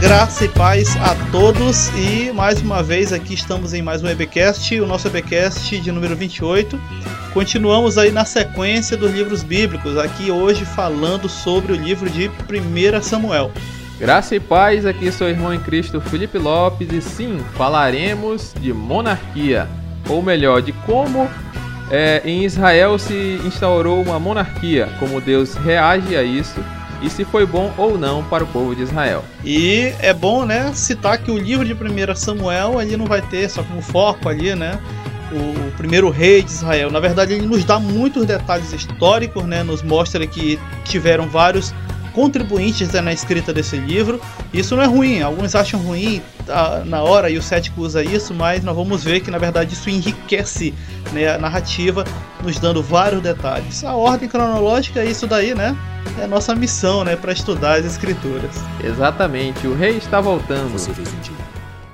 Graça e paz a todos e mais uma vez aqui estamos em mais um EBcast, o nosso EBcast de número 28. Continuamos aí na sequência dos livros bíblicos, aqui hoje falando sobre o livro de 1 Samuel. Graça e paz, aqui sou o irmão em Cristo Felipe Lopes e sim, falaremos de monarquia, ou melhor, de como é, em Israel se instaurou uma monarquia, como Deus reage a isso e se foi bom ou não para o povo de Israel. E é bom, né, citar que o livro de 1 Samuel ali não vai ter só como foco ali, né, o primeiro rei de Israel. Na verdade, ele nos dá muitos detalhes históricos, né, nos mostra que tiveram vários contribuintes na escrita desse livro. Isso não é ruim, alguns acham ruim tá, na hora e o cético usa isso, mas nós vamos ver que na verdade isso enriquece né, a narrativa, nos dando vários detalhes. A ordem cronológica é isso daí, né? É a nossa missão, né, para estudar as escrituras. Exatamente, o rei está voltando. Você fez um dia.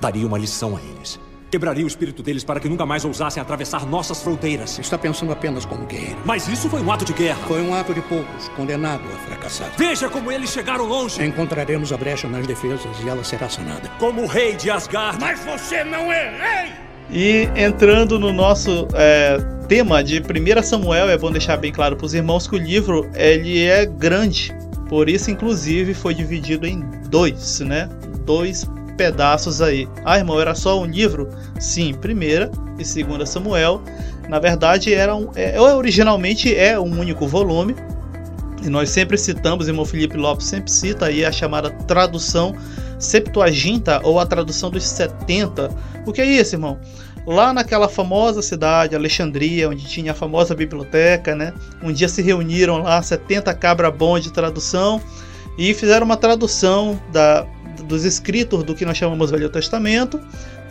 Daria uma lição a eles. Quebraria o espírito deles para que nunca mais ousassem atravessar nossas fronteiras. Está pensando apenas como guerreiro. Mas isso foi um ato de guerra. Foi um ato de poucos, condenado a fracassar. Veja como eles chegaram longe. Encontraremos a brecha nas defesas e ela será sanada. Como o rei de Asgard. Mas você não é rei! E entrando no nosso é, tema de 1 Samuel, é bom deixar bem claro para os irmãos que o livro ele é grande. Por isso, inclusive, foi dividido em dois, né? Dois pedaços aí. Ah, irmão, era só um livro? Sim, primeira e segunda Samuel. Na verdade, era um, é, originalmente é um único volume. E nós sempre citamos, irmão Felipe Lopes sempre cita aí a chamada tradução Septuaginta ou a tradução dos 70. O que é isso, irmão? Lá naquela famosa cidade, Alexandria, onde tinha a famosa biblioteca, né? Um dia se reuniram lá 70 cabra bons de tradução e fizeram uma tradução da, dos escritos do que nós chamamos Velho Testamento,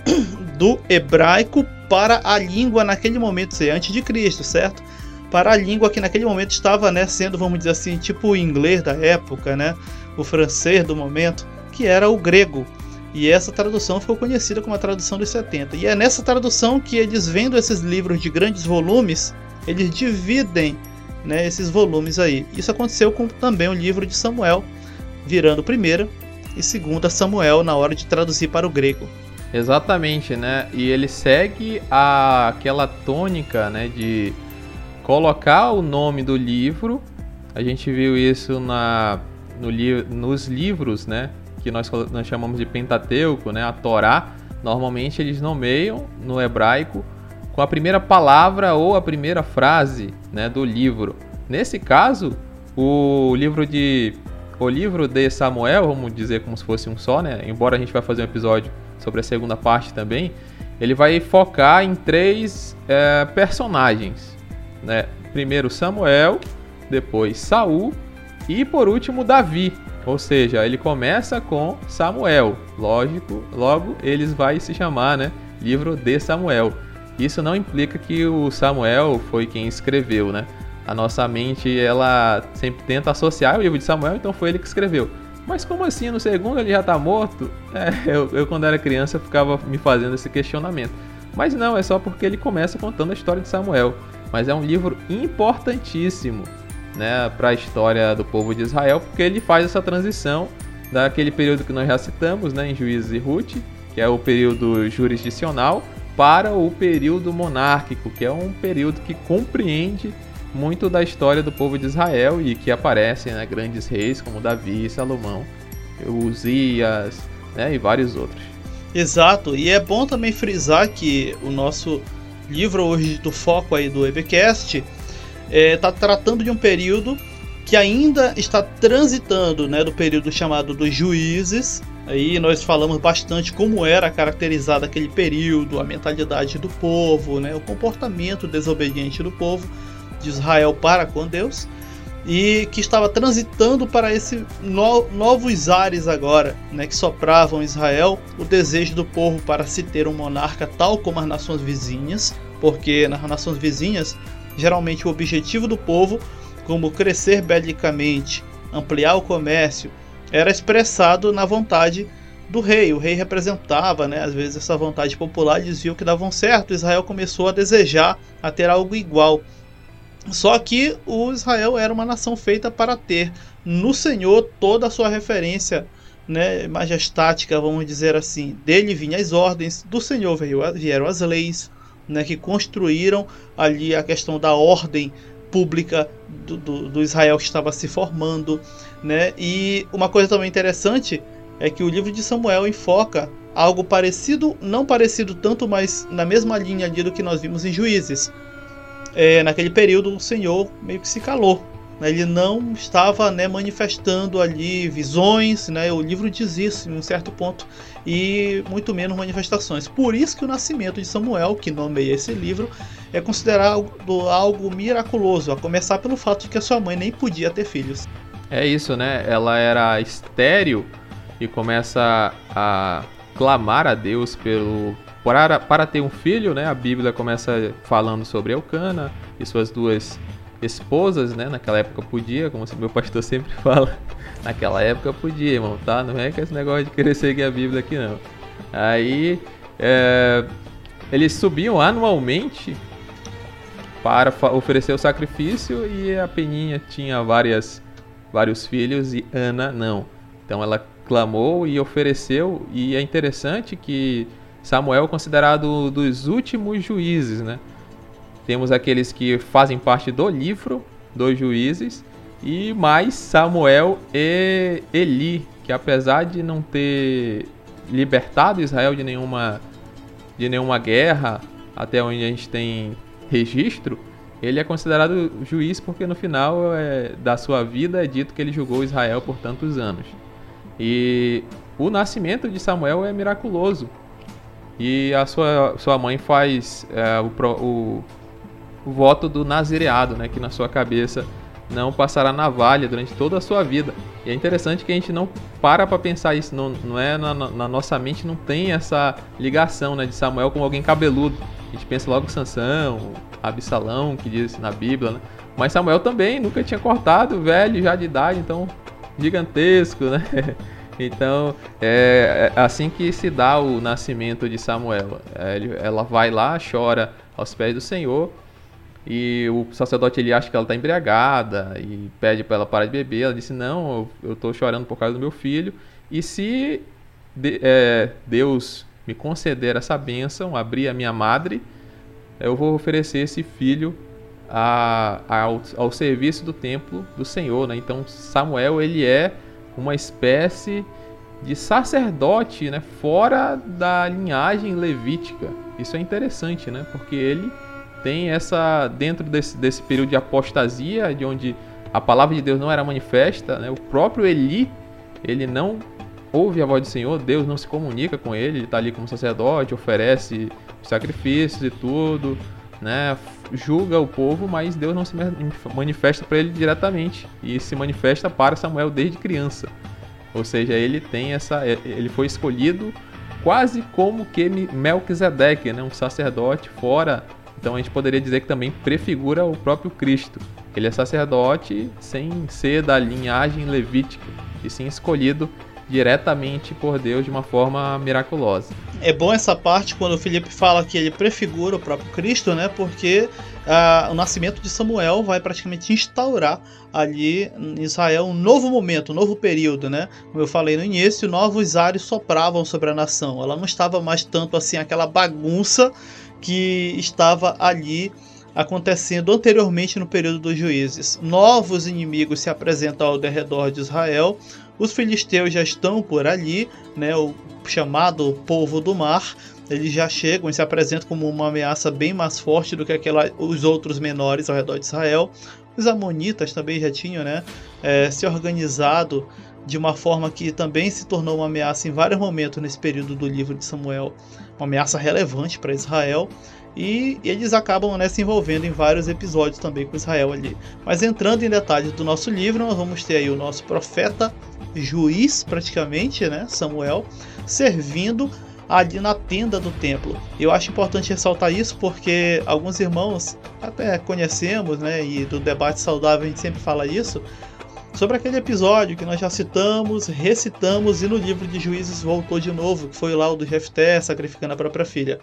do hebraico para a língua naquele momento, ser antes de Cristo, certo? Para a língua que naquele momento estava, né, sendo, vamos dizer assim, tipo o inglês da época, né, o francês do momento, que era o grego. E essa tradução ficou conhecida como a tradução dos 70. E é nessa tradução que eles vendo esses livros de grandes volumes, eles dividem né, esses volumes aí. Isso aconteceu com também o livro de Samuel, virando primeira e segunda Samuel na hora de traduzir para o grego. Exatamente, né? E ele segue a, aquela tônica, né, de colocar o nome do livro. A gente viu isso na, no li, nos livros, né, que nós, nós chamamos de Pentateuco, né, a Torá. Normalmente eles nomeiam no hebraico com a primeira palavra ou a primeira frase, né, do livro. Nesse caso, o livro de o livro de Samuel, vamos dizer como se fosse um só, né? Embora a gente vai fazer um episódio sobre a segunda parte também, ele vai focar em três é, personagens, né? Primeiro Samuel, depois Saul e por último Davi. Ou seja, ele começa com Samuel, lógico, logo eles vai se chamar, né? Livro de Samuel. Isso não implica que o Samuel foi quem escreveu, né? A nossa mente ela sempre tenta associar o livro de Samuel, então foi ele que escreveu. Mas como assim? No segundo ele já está morto? É, eu, eu, quando era criança ficava me fazendo esse questionamento. Mas não, é só porque ele começa contando a história de Samuel. Mas é um livro importantíssimo né, para a história do povo de Israel, porque ele faz essa transição daquele período que nós já citamos, né, em Juízes e Ruth, que é o período jurisdicional, para o período monárquico, que é um período que compreende muito da história do povo de Israel e que aparecem né, grandes reis como Davi, Salomão, Uzias né, e vários outros. Exato, e é bom também frisar que o nosso livro hoje do foco aí do EBcast está é, tá tratando de um período que ainda está transitando né, do período chamado dos juízes. Aí nós falamos bastante como era caracterizado aquele período, a mentalidade do povo, né, o comportamento desobediente do povo de Israel para com Deus e que estava transitando para esses no, novos ares agora, né, que sopravam Israel o desejo do povo para se ter um monarca tal como as nações vizinhas, porque nas nações vizinhas geralmente o objetivo do povo, como crescer belicamente, ampliar o comércio, era expressado na vontade do rei. O rei representava, né, às vezes essa vontade popular, eles viam que davam certo. Israel começou a desejar a ter algo igual só que o Israel era uma nação feita para ter no Senhor toda a sua referência né, majestática, vamos dizer assim. Dele vinham as ordens, do Senhor vieram as leis, né, que construíram ali a questão da ordem pública do, do, do, Israel que estava se formando, né? E uma coisa também interessante é que o livro de Samuel enfoca algo parecido, não parecido tanto, mas na mesma linha ali do que nós vimos em Juízes. É, naquele período o Senhor meio que se calou, né? ele não estava né, manifestando ali visões, né? o livro diz isso em um certo ponto, e muito menos manifestações. Por isso que o nascimento de Samuel, que nomeia esse livro, é considerado algo miraculoso, a começar pelo fato de que a sua mãe nem podia ter filhos. É isso, né? Ela era estéril e começa a clamar a Deus pelo para, para ter um filho, né? A Bíblia começa falando sobre Elcana e suas duas esposas, né? Naquela época podia, como meu pastor sempre fala. Naquela época podia, irmão, tá? Não é que esse negócio de querer seguir a Bíblia aqui, não. Aí, é, eles subiam anualmente para oferecer o sacrifício e a Peninha tinha várias, vários filhos e Ana não. Então ela clamou e ofereceu e é interessante que Samuel é considerado dos últimos juízes, né? Temos aqueles que fazem parte do livro dos juízes e mais Samuel e Eli, que apesar de não ter libertado Israel de nenhuma de nenhuma guerra, até onde a gente tem registro, ele é considerado juiz porque no final é, da sua vida é dito que ele julgou Israel por tantos anos. E o nascimento de Samuel é miraculoso. E a sua, sua mãe faz é, o, o, o, voto do nazireado, né, que na sua cabeça não passará navalha durante toda a sua vida. E é interessante que a gente não para para pensar isso, não, não é na, na, nossa mente não tem essa ligação né, de Samuel com alguém cabeludo. A gente pensa logo Sansão, Absalão, que diz na Bíblia, né? Mas Samuel também nunca tinha cortado, velho, já de idade, então gigantesco, né? Então, é, é assim que se dá o nascimento de Samuel. É, ela vai lá, chora aos pés do Senhor, e o sacerdote ele acha que ela está embriagada e pede para ela parar de beber. Ela disse: Não, eu estou chorando por causa do meu filho. E se de, é, Deus me conceder essa bênção, abrir a minha madre, eu vou oferecer esse filho a, a, ao, ao, serviço do templo do Senhor. Né? Então Samuel ele é uma espécie de sacerdote né? fora da linhagem levítica. Isso é interessante, né? porque ele tem essa dentro desse, desse período de apostasia, de onde a palavra de Deus não era manifesta, né? o próprio Eli ele não ouve a voz do Senhor, Deus não se comunica com ele, ele está ali como sacerdote, oferece sacrifícios e tudo, né? Julga o povo, mas Deus não se manifesta para ele diretamente e se manifesta para Samuel desde criança. Ou seja, ele tem essa, ele foi escolhido quase como que Melquisedeque, né? Um sacerdote fora. Então a gente poderia dizer que também prefigura o próprio Cristo. Ele é sacerdote sem ser da linhagem levítica e sim escolhido diretamente por Deus de uma forma miraculosa. É bom essa parte quando o Felipe fala que ele prefigura o próprio Cristo, né? Porque ah, o nascimento de Samuel vai praticamente instaurar ali em Israel um novo momento, um novo período, né? Como eu falei no início, novos ares sopravam sobre a nação. Ela não estava mais tanto assim aquela bagunça que estava ali acontecendo anteriormente no período dos juízes. Novos inimigos se apresentam ao derredor de Israel, os filisteus já estão por ali, né, o chamado povo do mar. Eles já chegam e se apresentam como uma ameaça bem mais forte do que aquela, os outros menores ao redor de Israel. Os amonitas também já tinham né, é, se organizado de uma forma que também se tornou uma ameaça em vários momentos nesse período do livro de Samuel, uma ameaça relevante para Israel. E eles acabam né, se envolvendo em vários episódios também com Israel ali. Mas entrando em detalhes do nosso livro, nós vamos ter aí o nosso profeta juiz, praticamente, né, Samuel, servindo ali na tenda do templo. Eu acho importante ressaltar isso porque alguns irmãos até conhecemos, né, e do debate saudável a gente sempre fala isso, sobre aquele episódio que nós já citamos, recitamos e no livro de Juízes voltou de novo, que foi lá o do Jefté sacrificando a própria filha.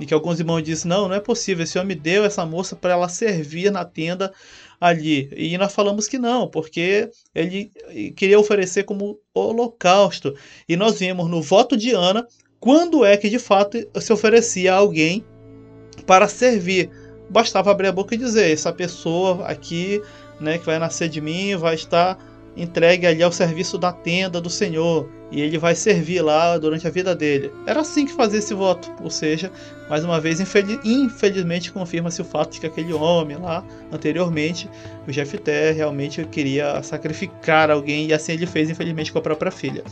E que alguns irmãos dizem: não, não é possível, esse homem deu essa moça para ela servir na tenda ali. E nós falamos que não, porque ele queria oferecer como holocausto. E nós vimos no voto de Ana quando é que de fato se oferecia a alguém para servir. Bastava abrir a boca e dizer: essa pessoa aqui, né, que vai nascer de mim, vai estar entregue ali ao serviço da tenda do Senhor e ele vai servir lá durante a vida dele. Era assim que fazia esse voto, ou seja, mais uma vez, infeliz, infelizmente confirma-se o fato de que aquele homem lá anteriormente, o Jefté, realmente queria sacrificar alguém e assim ele fez, infelizmente, com a própria filha.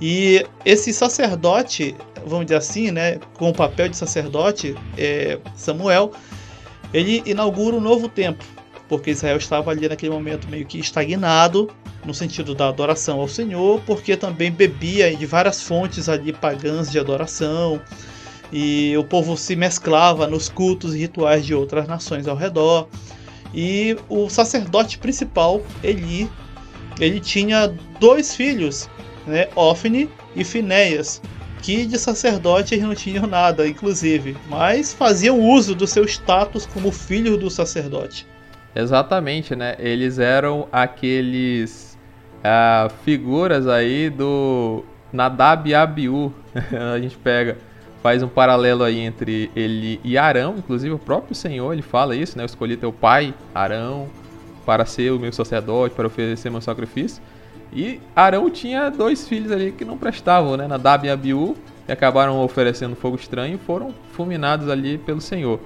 E esse sacerdote, vamos dizer assim, né, com o papel de sacerdote, é, Samuel, ele inaugura um novo tempo, porque Israel estava ali naquele momento meio que estagnado no sentido da adoração ao Senhor, porque também bebia de várias fontes ali pagãs de adoração, e o povo se mesclava nos cultos e rituais de outras nações ao redor. E o sacerdote principal, Eli, ele tinha dois filhos, né, Ofne e Finéias, que de sacerdote eles não tinham nada, inclusive, mas faziam uso do seu status como filho do sacerdote. Exatamente, né? Eles eram aqueles uh, figuras aí do Nadab Abiú. a gente pega, faz um paralelo aí entre ele e Arão, inclusive o próprio Senhor, ele fala isso, né? Eu escolhi teu pai, Arão, para ser o meu sacerdote, para oferecer meu sacrifício. E Arão tinha dois filhos ali que não prestavam, né? Nadab e Abiú, e acabaram oferecendo fogo estranho e foram fulminados ali pelo Senhor.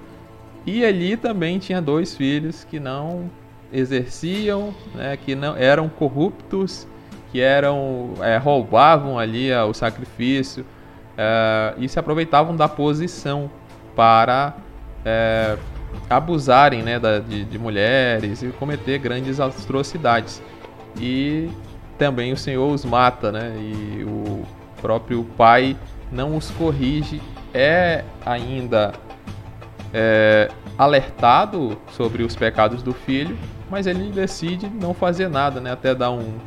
E ali também tinha dois filhos que não exerciam, né, que não eram corruptos, que eram é, roubavam ali o sacrifício é, e se aproveitavam da posição para é, abusarem né, da, de, de mulheres e cometer grandes atrocidades. E também o Senhor os mata, né? E o próprio Pai não os corrige. É ainda é, alertado sobre os pecados do filho, mas ele decide não fazer nada, né? Até dar um,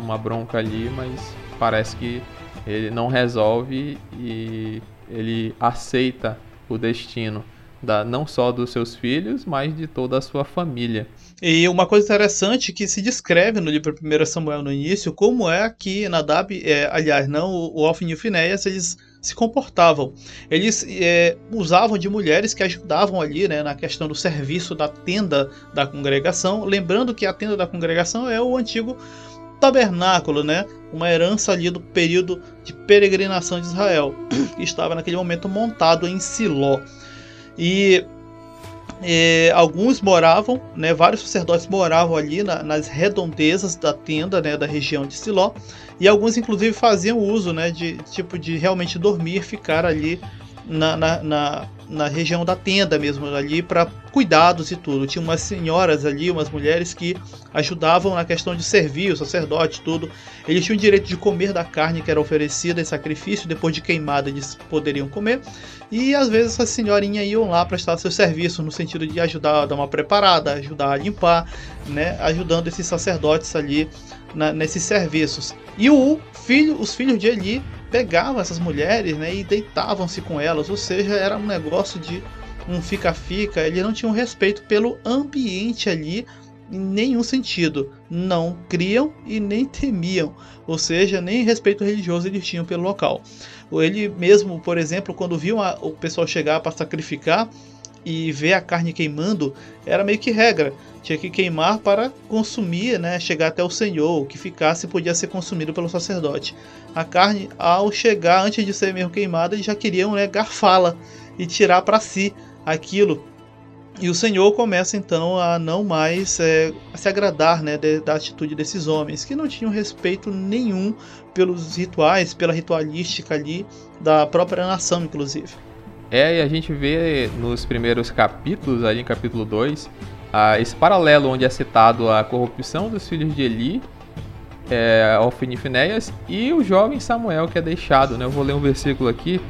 uma bronca ali, mas parece que ele não resolve e ele aceita o destino da, não só dos seus filhos, mas de toda a sua família. E uma coisa interessante que se descreve no livro 1 Samuel no início, como é que Nadab, é, aliás, não, o Ofni e o Finéias, eles se comportavam. Eles é, usavam de mulheres que ajudavam ali né, na questão do serviço da tenda da congregação. Lembrando que a tenda da congregação é o antigo tabernáculo, né? uma herança ali do período de peregrinação de Israel, que estava naquele momento montado em Siló. E é, alguns moravam, né, vários sacerdotes moravam ali na, nas redondezas da tenda, né, da região de Siló, e alguns inclusive faziam uso, né, de tipo de realmente dormir, ficar ali na, na, na, na região da tenda mesmo, ali para cuidados e tudo. Tinha umas senhoras ali, umas mulheres que ajudavam na questão de servir o sacerdote, tudo. Eles tinham o direito de comer da carne que era oferecida em sacrifício, depois de queimada eles poderiam comer. E às vezes essas senhorinhas iam lá prestar seu serviço no sentido de ajudar a dar uma preparada, ajudar a limpar, né, ajudando esses sacerdotes ali na, nesses serviços. E o filho, os filhos de Eli pegavam essas mulheres né, e deitavam-se com elas, ou seja, era um negócio de um fica-fica, ele não tinha um respeito pelo ambiente ali em nenhum sentido. Não criam e nem temiam, ou seja, nem respeito religioso eles tinham pelo local. Ele mesmo, por exemplo, quando viu o pessoal chegar para sacrificar, e ver a carne queimando era meio que regra. Tinha que queimar para consumir, né, chegar até o Senhor. O que ficasse podia ser consumido pelo sacerdote. A carne, ao chegar, antes de ser mesmo queimada, já queriam né, garfá-la e tirar para si aquilo. E o Senhor começa então a não mais é, a se agradar né, de, da atitude desses homens, que não tinham respeito nenhum pelos rituais, pela ritualística ali da própria nação, inclusive. É, e a gente vê nos primeiros capítulos, ali em capítulo 2, uh, esse paralelo onde é citado a corrupção dos filhos de Eli, é, e Finéias, e o jovem Samuel que é deixado. Né? Eu vou ler um versículo aqui,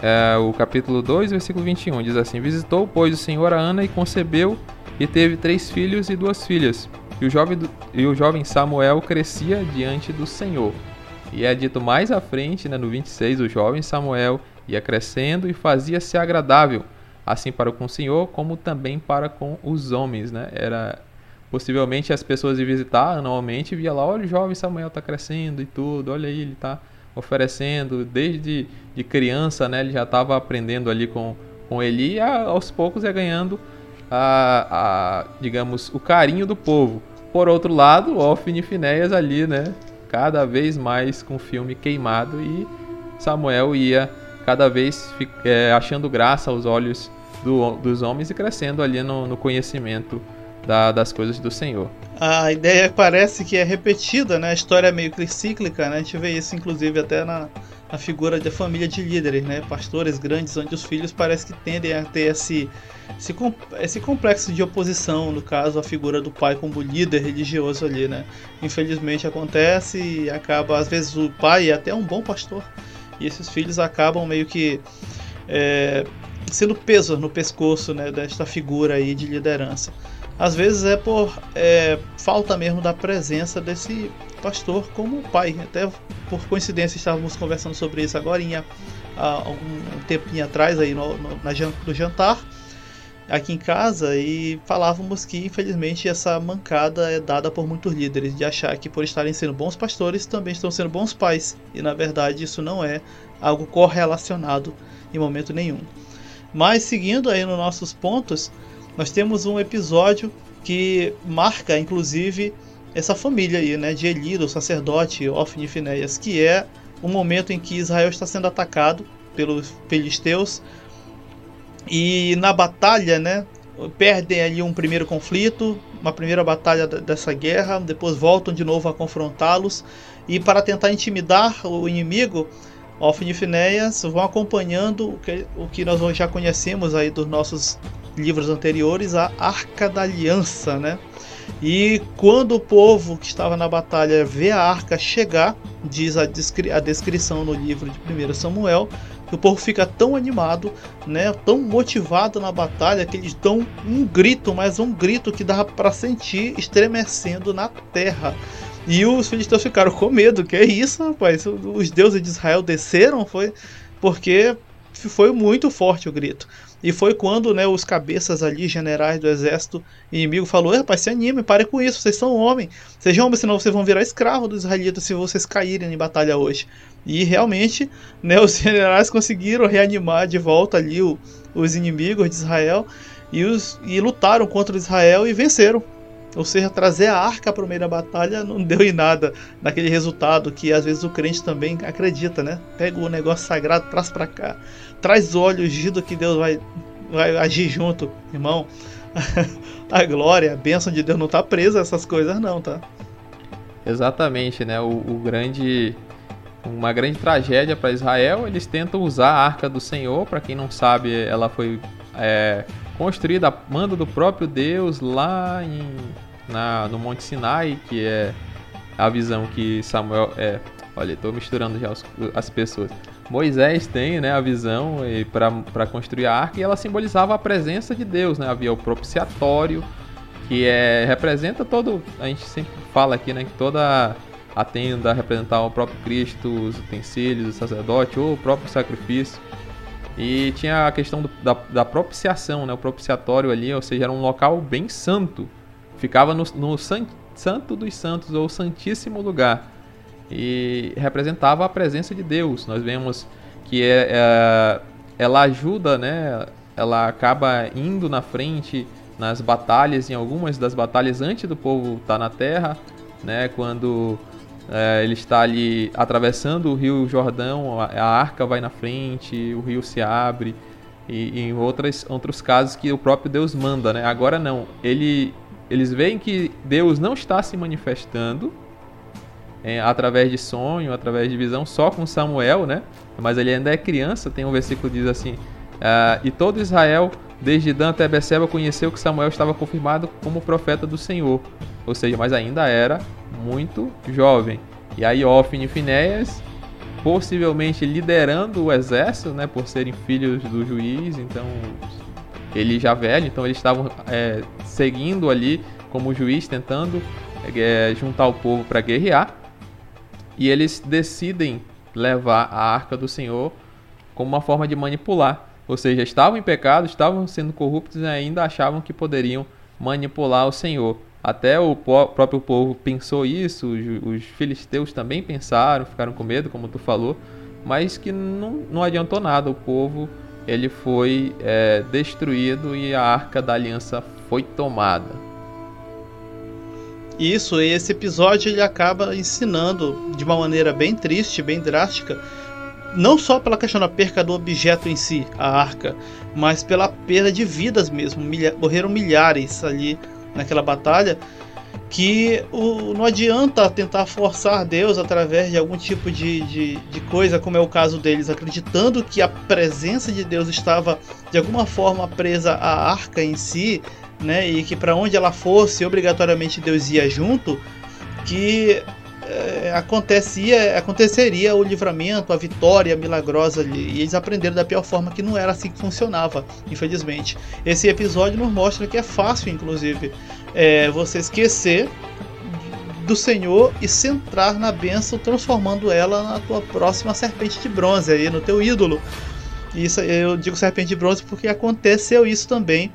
é, o capítulo 2, versículo 21, diz assim: Visitou, pois, o Senhor a Ana e concebeu, e teve três filhos e duas filhas. E o jovem, e o jovem Samuel crescia diante do Senhor. E é dito mais à frente, né, no 26, o jovem Samuel ia crescendo e fazia-se agradável, assim para com o Senhor, como também para com os homens, né? Era possivelmente as pessoas iam visitar anualmente e via lá, olha o jovem Samuel está crescendo e tudo, olha aí, ele está oferecendo, desde de criança, né, ele já estava aprendendo ali com, com Eli e aos poucos ia ganhando, a, a, digamos, o carinho do povo. Por outro lado, Ofni e Finéias ali, né, cada vez mais com o filme queimado e Samuel ia cada vez é, achando graça aos olhos do, dos homens e crescendo ali no, no conhecimento da, das coisas do Senhor. A ideia parece que é repetida, né? A história é meio que cíclica, né? A gente vê isso inclusive até na, na figura da família de líderes, né? Pastores grandes onde os filhos parece que tendem a ter esse, esse, esse complexo de oposição, no caso, a figura do pai como líder religioso ali, né? Infelizmente acontece e acaba, às vezes o pai é até um bom pastor e esses filhos acabam meio que é, sendo peso no pescoço, né? Desta figura aí de liderança às vezes é por é, falta mesmo da presença desse pastor como pai. Até por coincidência estávamos conversando sobre isso agora há algum tempinho atrás aí no, no, na, no jantar aqui em casa e falávamos que infelizmente essa mancada é dada por muitos líderes de achar que por estarem sendo bons pastores também estão sendo bons pais e na verdade isso não é algo correlacionado em momento nenhum. Mas seguindo aí nos nossos pontos, nós temos um episódio que marca, inclusive, essa família aí, né, de Eli, do sacerdote Ofni Finéias, que é o momento em que Israel está sendo atacado pelos filisteus. E na batalha, né, perdem ali um primeiro conflito, uma primeira batalha dessa guerra, depois voltam de novo a confrontá-los. E para tentar intimidar o inimigo, Ofni vão acompanhando o que, o que nós já conhecemos aí dos nossos livros anteriores, a Arca da Aliança, né? E quando o povo que estava na batalha vê a arca chegar, diz a, descri a descrição no livro de 1 Samuel, que o povo fica tão animado, né, tão motivado na batalha, que eles dão um grito, mas um grito que dá para sentir estremecendo na terra. E os filisteus ficaram com medo, que é isso, rapaz? Os deuses de Israel desceram, foi porque foi muito forte o grito. E foi quando né, os cabeças ali, generais do exército inimigo, falou: rapaz, se anime, pare com isso, vocês são homens. Sejam homens, senão vocês vão virar escravos dos israelitas se vocês caírem em batalha hoje. E realmente, né, os generais conseguiram reanimar de volta ali o, os inimigos de Israel e, os, e lutaram contra Israel e venceram. Ou seja, trazer a arca para o meio da batalha não deu em nada naquele resultado que às vezes o crente também acredita, né? Pega o negócio sagrado, traz para cá, traz olho ungido que Deus vai, vai agir junto, irmão. a glória, a bênção de Deus não está presa a essas coisas, não, tá? Exatamente, né? O, o grande. Uma grande tragédia para Israel, eles tentam usar a arca do Senhor. Para quem não sabe, ela foi é, construída a mando do próprio Deus lá em, na, no Monte Sinai, que é a visão que Samuel. É, olha, estou misturando já os, as pessoas. Moisés tem né, a visão para construir a arca e ela simbolizava a presença de Deus. Né? Havia o propiciatório, que é, representa todo. A gente sempre fala aqui né, que toda a tenda representava o próprio Cristo, os utensílios, o sacerdote ou o próprio sacrifício. E tinha a questão do, da, da, propiciação, né? o propiciatório ali, ou seja, era um local bem santo. Ficava no, no san, Santo dos Santos, ou Santíssimo Lugar. E representava a presença de Deus. Nós vemos que é, é, ela ajuda, né? ela acaba indo na frente nas batalhas, em algumas das batalhas antes do povo estar tá na terra, né? quando é, ele está ali atravessando o rio Jordão, a, arca vai na frente, o rio se abre. E, e em outras, outros casos que o próprio Deus manda, né? Agora não. Ele, eles veem que Deus não está se manifestando é, através de sonho, através de visão, só com Samuel, né? Mas ele ainda é criança. Tem um versículo que diz assim: ah, E todo Israel, desde Dan até Beceba, conheceu que Samuel estava confirmado como profeta do Senhor. Ou seja, mas ainda era muito jovem. E aí Ofni e Finéias, possivelmente liderando o exército, né, por serem filhos do juiz, então ele já velho, então eles estavam é, seguindo ali como juiz, tentando é, juntar o povo para guerrear. E eles decidem levar a arca do Senhor como uma forma de manipular. Ou seja, estavam em pecado, estavam sendo corruptos e ainda achavam que poderiam manipular o Senhor. Até o próprio povo pensou isso, os, filisteus também pensaram, ficaram com medo, como tu falou, mas que não, não adiantou nada. O povo ele foi é, destruído e a arca da aliança foi tomada. Isso, esse episódio ele acaba ensinando de uma maneira bem triste, bem drástica, não só pela questão da perca do objeto em si, a arca, mas pela perda de vidas mesmo. Milha morreram milhares ali naquela batalha. Que o, não adianta tentar forçar Deus através de algum tipo de, de, de coisa, como é o caso deles, acreditando que a presença de Deus estava de alguma forma presa à arca em si, né, e que para onde ela fosse, obrigatoriamente Deus ia junto, que é, acontecia, aconteceria o livramento, a vitória milagrosa ali. E eles aprenderam da pior forma que não era assim que funcionava, infelizmente. Esse episódio nos mostra que é fácil, inclusive, é, você esquecer do Senhor e centrar na bênção, transformando ela na tua próxima serpente de bronze, aí, no teu ídolo. Isso eu digo serpente de bronze porque aconteceu isso também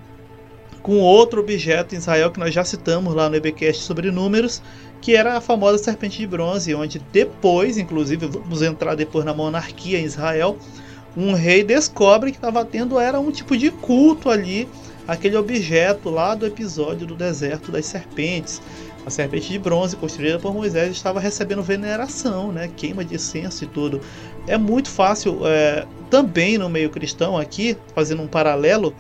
com outro objeto em Israel que nós já citamos lá no EBcast sobre números, que era a famosa serpente de bronze, onde depois, inclusive, vamos entrar depois na monarquia em Israel, um rei descobre que estava tendo era um tipo de culto ali, aquele objeto lá do episódio do deserto das serpentes. A serpente de bronze construída por Moisés estava recebendo veneração, né? queima de incenso e tudo. É muito fácil, é, também no meio cristão aqui, fazendo um paralelo,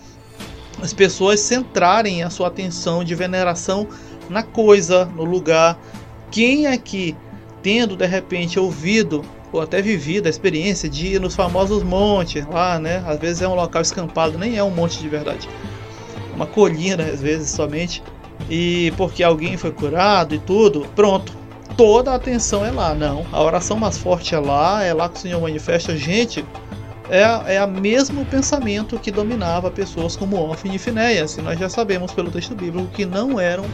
as pessoas centrarem a sua atenção de veneração na coisa, no lugar. Quem aqui, tendo de repente ouvido ou até vivido a experiência de ir nos famosos montes lá, né? Às vezes é um local escampado, nem é um monte de verdade. Uma colina, às vezes somente. E porque alguém foi curado e tudo, pronto. Toda a atenção é lá, não. A oração mais forte é lá, é lá que o Senhor manifesta. Gente, é, é o mesmo pensamento que dominava pessoas como Ofni e Finéias. E nós já sabemos pelo texto bíblico que não eram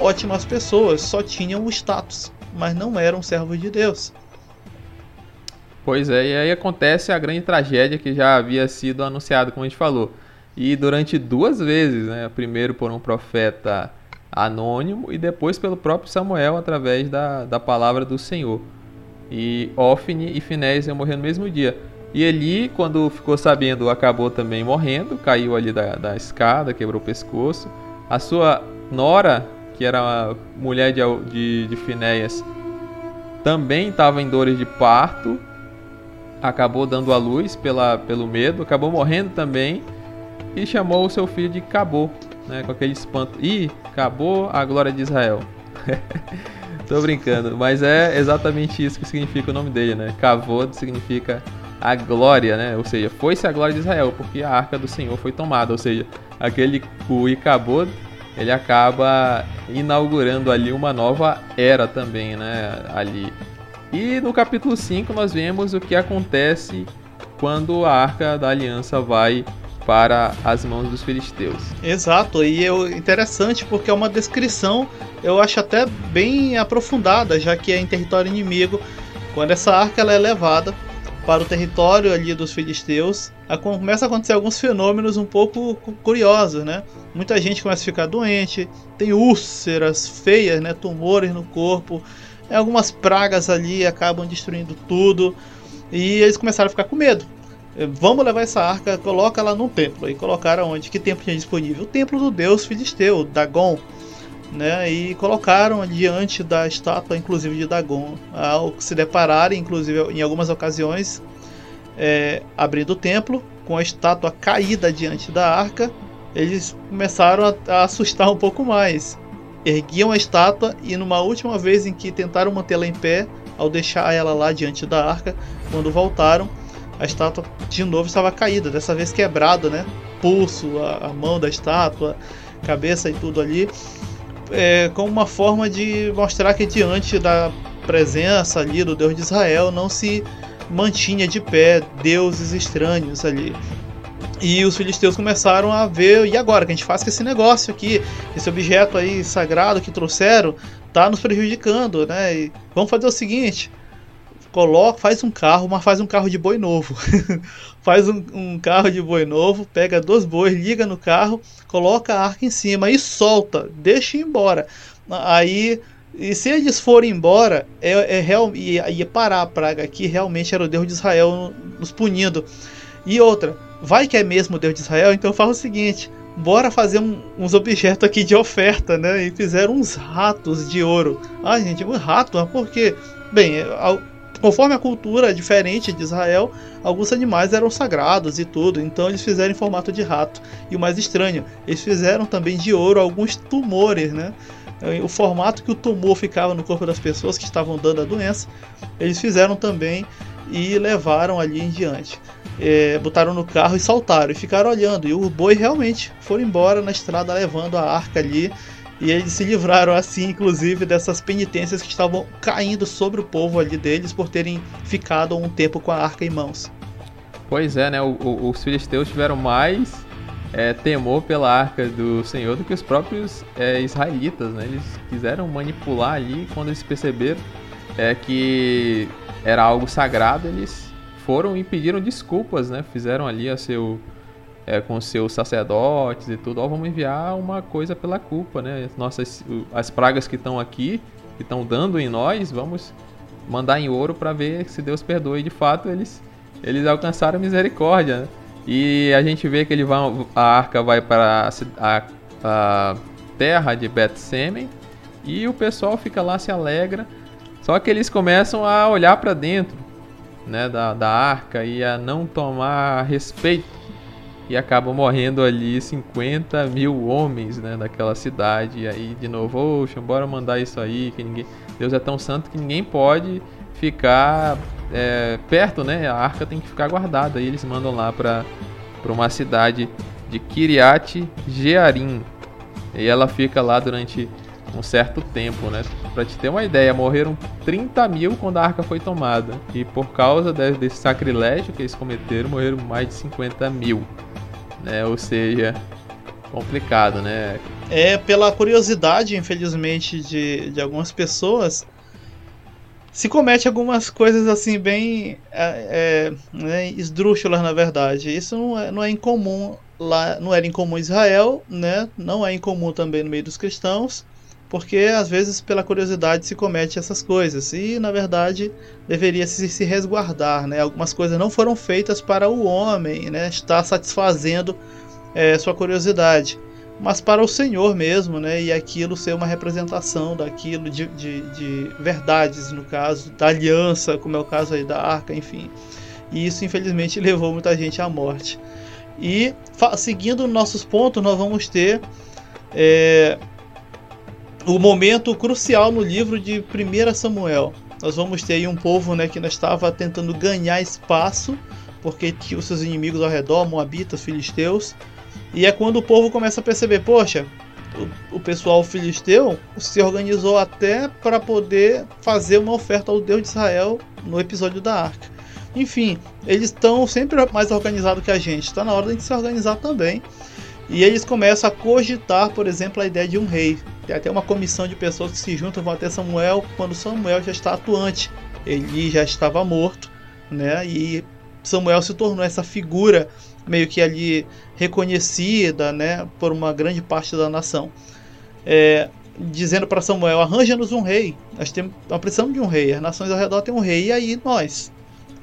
ótimas pessoas, só tinham o status, mas não eram servos de Deus. Pois é, e aí acontece a grande tragédia que já havia sido anunciada, como a gente falou. E durante duas vezes, né? primeiro por um profeta anônimo e depois pelo próprio Samuel através da, da palavra do Senhor. E Ofni e Finéias iam morrer no mesmo dia. E Eli, quando ficou sabendo, acabou também morrendo, caiu ali da, da escada, quebrou o pescoço. A sua nora, que era a mulher de, de, de Finéias, também estava em dores de parto, acabou dando à luz pela, pelo medo, acabou morrendo também e chamou o seu filho de Cabô, né, com aquele espanto. Ih, acabou a glória de Israel. Tô brincando, mas é exatamente isso que significa o nome dele, né? Cavod significa a glória, né? Ou seja, foi-se a glória de Israel, porque a arca do Senhor foi tomada. Ou seja, aquele o Icabod, ele acaba inaugurando ali uma nova era também, né? Ali. E no capítulo 5 nós vemos o que acontece quando a arca da aliança vai para as mãos dos filisteus. Exato, e é interessante porque é uma descrição, eu acho até bem aprofundada, já que é em território inimigo. Quando essa arca ela é levada para o território ali dos filisteus, começa a acontecer alguns fenômenos um pouco curiosos, né? Muita gente começa a ficar doente, tem úlceras feias, né? Tumores no corpo, algumas pragas ali acabam destruindo tudo e eles começaram a ficar com medo. Vamos levar essa arca, coloca ela num templo. E colocaram onde? Que templo tinha disponível? O templo do deus filisteu, Dagon né, e colocaram diante da estátua, inclusive de Dagon, ao se depararem, inclusive em algumas ocasiões, é, abrindo o templo com a estátua caída diante da arca, eles começaram a, a assustar um pouco mais. Erguiam a estátua e numa última vez em que tentaram mantê-la em pé, ao deixar ela lá diante da arca, quando voltaram, a estátua de novo estava caída, dessa vez quebrado, né? Pulso, a, a mão da estátua, cabeça e tudo ali é, como uma forma de mostrar que diante da presença ali do Deus de Israel não se mantinha de pé deuses estranhos ali. E os filisteus começaram a ver, e agora que a gente faz com esse negócio aqui, esse objeto aí sagrado que trouxeram, tá nos prejudicando, né? E vamos fazer o seguinte, coloca, faz um carro, mas faz um carro de boi novo. faz um, um, carro de boi novo, pega dois bois, liga no carro, coloca a arca em cima e solta, deixa ir embora. Aí, e se eles forem embora, é, é real, ia, parar a praga que realmente era o Deus de Israel nos punindo. E outra, vai que é mesmo o Deus de Israel, então fala o seguinte: bora fazer um, uns objetos aqui de oferta, né? E fizeram uns ratos de ouro. Ah, gente, um rato, por quê? Bem, é, conforme a cultura diferente de Israel, alguns animais eram sagrados e tudo, então eles fizeram em formato de rato. E o mais estranho, eles fizeram também de ouro alguns tumores, né? O formato que o tumor ficava no corpo das pessoas que estavam dando a doença, eles fizeram também e levaram ali em diante é, botaram no carro e saltaram e ficaram olhando. E o boi realmente foram embora na estrada levando a arca ali. E eles se livraram assim, inclusive, dessas penitências que estavam caindo sobre o povo ali deles por terem ficado um tempo com a arca em mãos. Pois é, né? O, o, os filisteus tiveram mais é, temor pela arca do Senhor do que os próprios é, israelitas, né? Eles quiseram manipular ali quando eles perceberam é, que era algo sagrado, eles foram e pediram desculpas, né? Fizeram ali a seu é, com seus sacerdotes e tudo, ó, vamos enviar uma coisa pela culpa, né? Nossas as pragas que estão aqui, que estão dando em nós, vamos mandar em ouro para ver se Deus perdoa. E de fato eles eles alcançaram misericórdia. Né? E a gente vê que ele vai, a arca vai para a, a terra de Bet-Semen e o pessoal fica lá se alegra. Só que eles começam a olhar para dentro né, da, da arca e a não tomar respeito. E acabam morrendo ali 50 mil homens né, daquela cidade. E aí, de novo, oxa, bora mandar isso aí. que ninguém Deus é tão santo que ninguém pode ficar é, perto, né? A arca tem que ficar guardada. E eles mandam lá para uma cidade de Kiriat Jearim. E ela fica lá durante um certo tempo, né? Pra te ter uma ideia, morreram 30 mil quando a arca foi tomada. E por causa desse sacrilégio que eles cometeram, morreram mais de 50 mil. Né? Ou seja, complicado, né? É, pela curiosidade, infelizmente, de, de algumas pessoas, se comete algumas coisas assim bem é, é, né, esdrúxulas na verdade. Isso não é, não é incomum lá, não era incomum em Israel, né? Não é incomum também no meio dos cristãos porque às vezes pela curiosidade se comete essas coisas e na verdade deveria se, se resguardar, né? Algumas coisas não foram feitas para o homem, né? Estar satisfazendo é, sua curiosidade, mas para o Senhor mesmo, né? E aquilo ser uma representação daquilo de, de, de verdades no caso da aliança, como é o caso aí da arca, enfim. E isso infelizmente levou muita gente à morte. E seguindo nossos pontos, nós vamos ter é, o momento crucial no livro de 1 Samuel. Nós vamos ter aí um povo né, que ainda estava tentando ganhar espaço, porque tinha os seus inimigos ao redor, Moabitas, Filisteus. E é quando o povo começa a perceber: poxa, o, o pessoal filisteu se organizou até para poder fazer uma oferta ao Deus de Israel no episódio da arca. Enfim, eles estão sempre mais organizados que a gente. Está na hora de se organizar também. E eles começam a cogitar, por exemplo, a ideia de um rei. Tem até uma comissão de pessoas que se juntam vão até Samuel quando Samuel já está atuante. Ele já estava morto, né? E Samuel se tornou essa figura meio que ali reconhecida, né, por uma grande parte da nação. É, dizendo para Samuel: arranja-nos um rei. Nós temos, precisamos de um rei. As nações ao redor têm um rei e aí nós,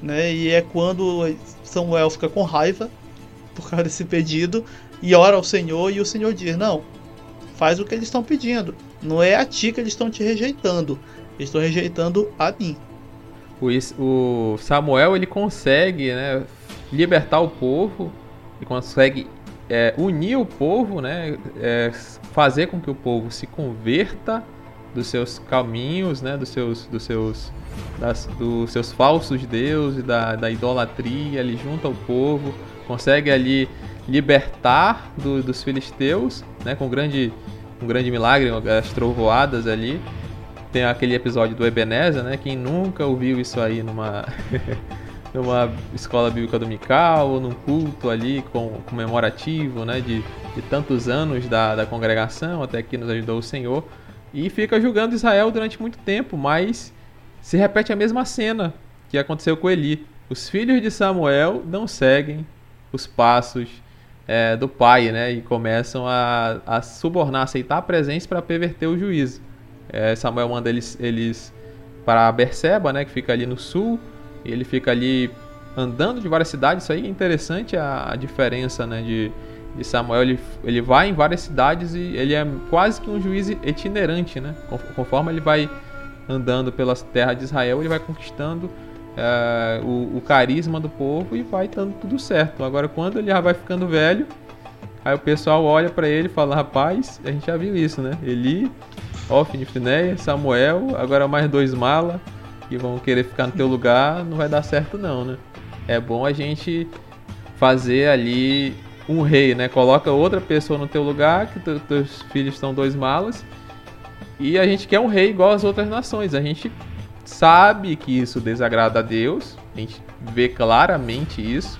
né? E é quando Samuel fica com raiva por causa desse pedido e ora ao Senhor e o Senhor diz: não, faz o que eles estão pedindo. Não é a ti que eles estão te rejeitando. Eles estão rejeitando a mim. O, Samuel ele consegue né, libertar o povo, ele consegue é, unir o povo, né, é, fazer com que o povo se converta dos seus caminhos, né, dos seus, dos seus, das, dos seus falsos deuses, da, da idolatria. Ele junta o povo, consegue ali libertar do, dos filisteus, né, com grande um grande milagre, as trovoadas ali. Tem aquele episódio do Ebenezer, né? Quem nunca ouviu isso aí numa, numa escola bíblica dominical ou num culto ali com, comemorativo, né? De, de tantos anos da, da congregação, até que nos ajudou o Senhor. E fica julgando Israel durante muito tempo, mas se repete a mesma cena. que aconteceu com Eli. Os filhos de Samuel não seguem os passos é, do pai, né? E começam a, a subornar, aceitar a presença para perverter o juízo. É, Samuel manda eles, eles para Berseba, né? Que fica ali no sul. E ele fica ali andando de várias cidades. Isso aí é interessante a, a diferença, né? De, de Samuel. Ele, ele vai em várias cidades e ele é quase que um juiz itinerante, né? Conforme ele vai andando pelas terras de Israel, ele vai conquistando é, o, o, carisma do povo e vai dando tudo certo. Agora, quando ele já vai ficando velho, aí o pessoal olha para ele e fala: Rapaz, a gente já viu isso, né? Eli, Ofni, Finéia, Samuel, agora mais dois malas que vão querer ficar no teu lugar, não vai dar certo, não, né? É bom a gente fazer ali um rei, né? Coloca outra pessoa no teu lugar, que teus filhos são dois malas. E a gente quer um rei igual às outras nações. A gente sabe que isso desagrada a Deus, a gente vê claramente isso.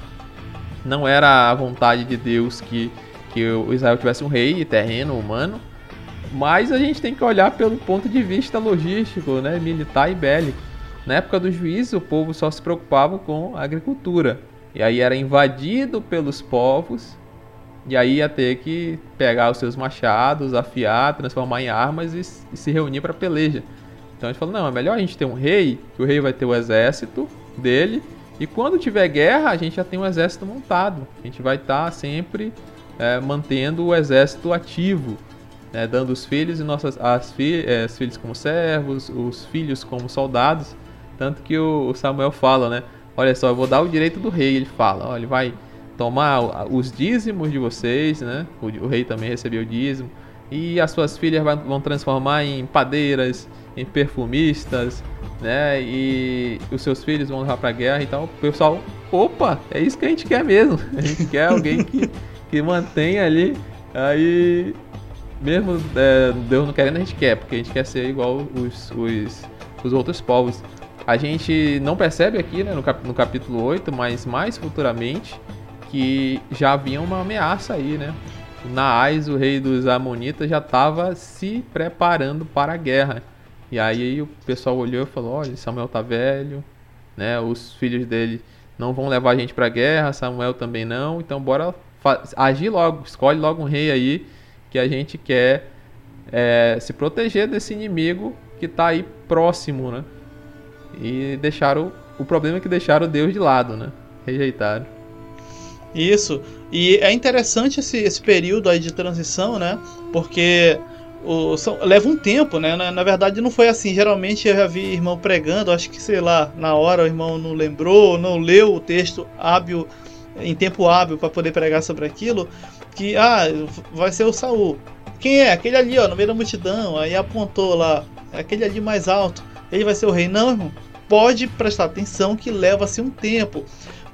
Não era a vontade de Deus que, que o Israel tivesse um rei terreno, humano, mas a gente tem que olhar pelo ponto de vista logístico, né, militar e bélico. Na época do juízo, o povo só se preocupava com a agricultura. E aí era invadido pelos povos, e aí ia ter que pegar os seus machados, afiar, transformar em armas e, e se reunir para peleja. Então gente falou, não, é melhor a gente ter um rei, que o rei vai ter o exército dele, e quando tiver guerra, a gente já tem um exército montado. A gente vai estar tá sempre é, mantendo o exército ativo, né, dando os filhos e nossas as fi, é, como servos, os filhos como soldados. Tanto que o, Samuel fala, né? Olha só, eu vou dar o direito do rei. Ele fala, ó, ele vai tomar os dízimos de vocês, né? O, o rei também recebeu o dízimo. E as suas filhas vão transformar em padeiras, em perfumistas, né? E os seus filhos vão levar pra guerra e tal. O pessoal, opa, é isso que a gente quer mesmo. A gente quer alguém que, que mantenha ali. Aí, mesmo é, Deus não querendo, a gente quer, porque a gente quer ser igual os, os, os outros povos. A gente não percebe aqui né, no, cap, no capítulo 8, mas mais futuramente, que já havia uma ameaça aí, né? Naás, o rei dos Amonitas, já estava se preparando para a guerra. E aí o pessoal olhou e falou: olha, Samuel tá velho, né? Os filhos dele não vão levar a gente pra guerra, Samuel também não, então bora agir logo, escolhe logo um rei aí que a gente quer é, se proteger desse inimigo que tá aí próximo, né? E deixaram. O problema é que deixaram Deus de lado, né? Rejeitaram. Isso. E é interessante esse, esse período aí de transição, né? Porque o, são, leva um tempo, né? Na, na, verdade não foi assim. Geralmente eu já vi irmão pregando, acho que sei lá, na hora o irmão não lembrou, não leu o texto hábil em tempo hábil para poder pregar sobre aquilo, que ah, vai ser o Saul. Quem é? Aquele ali, ó, no meio da multidão, aí apontou lá, aquele ali mais alto. Ele vai ser o rei. Não, irmão. Pode prestar atenção que leva-se um tempo.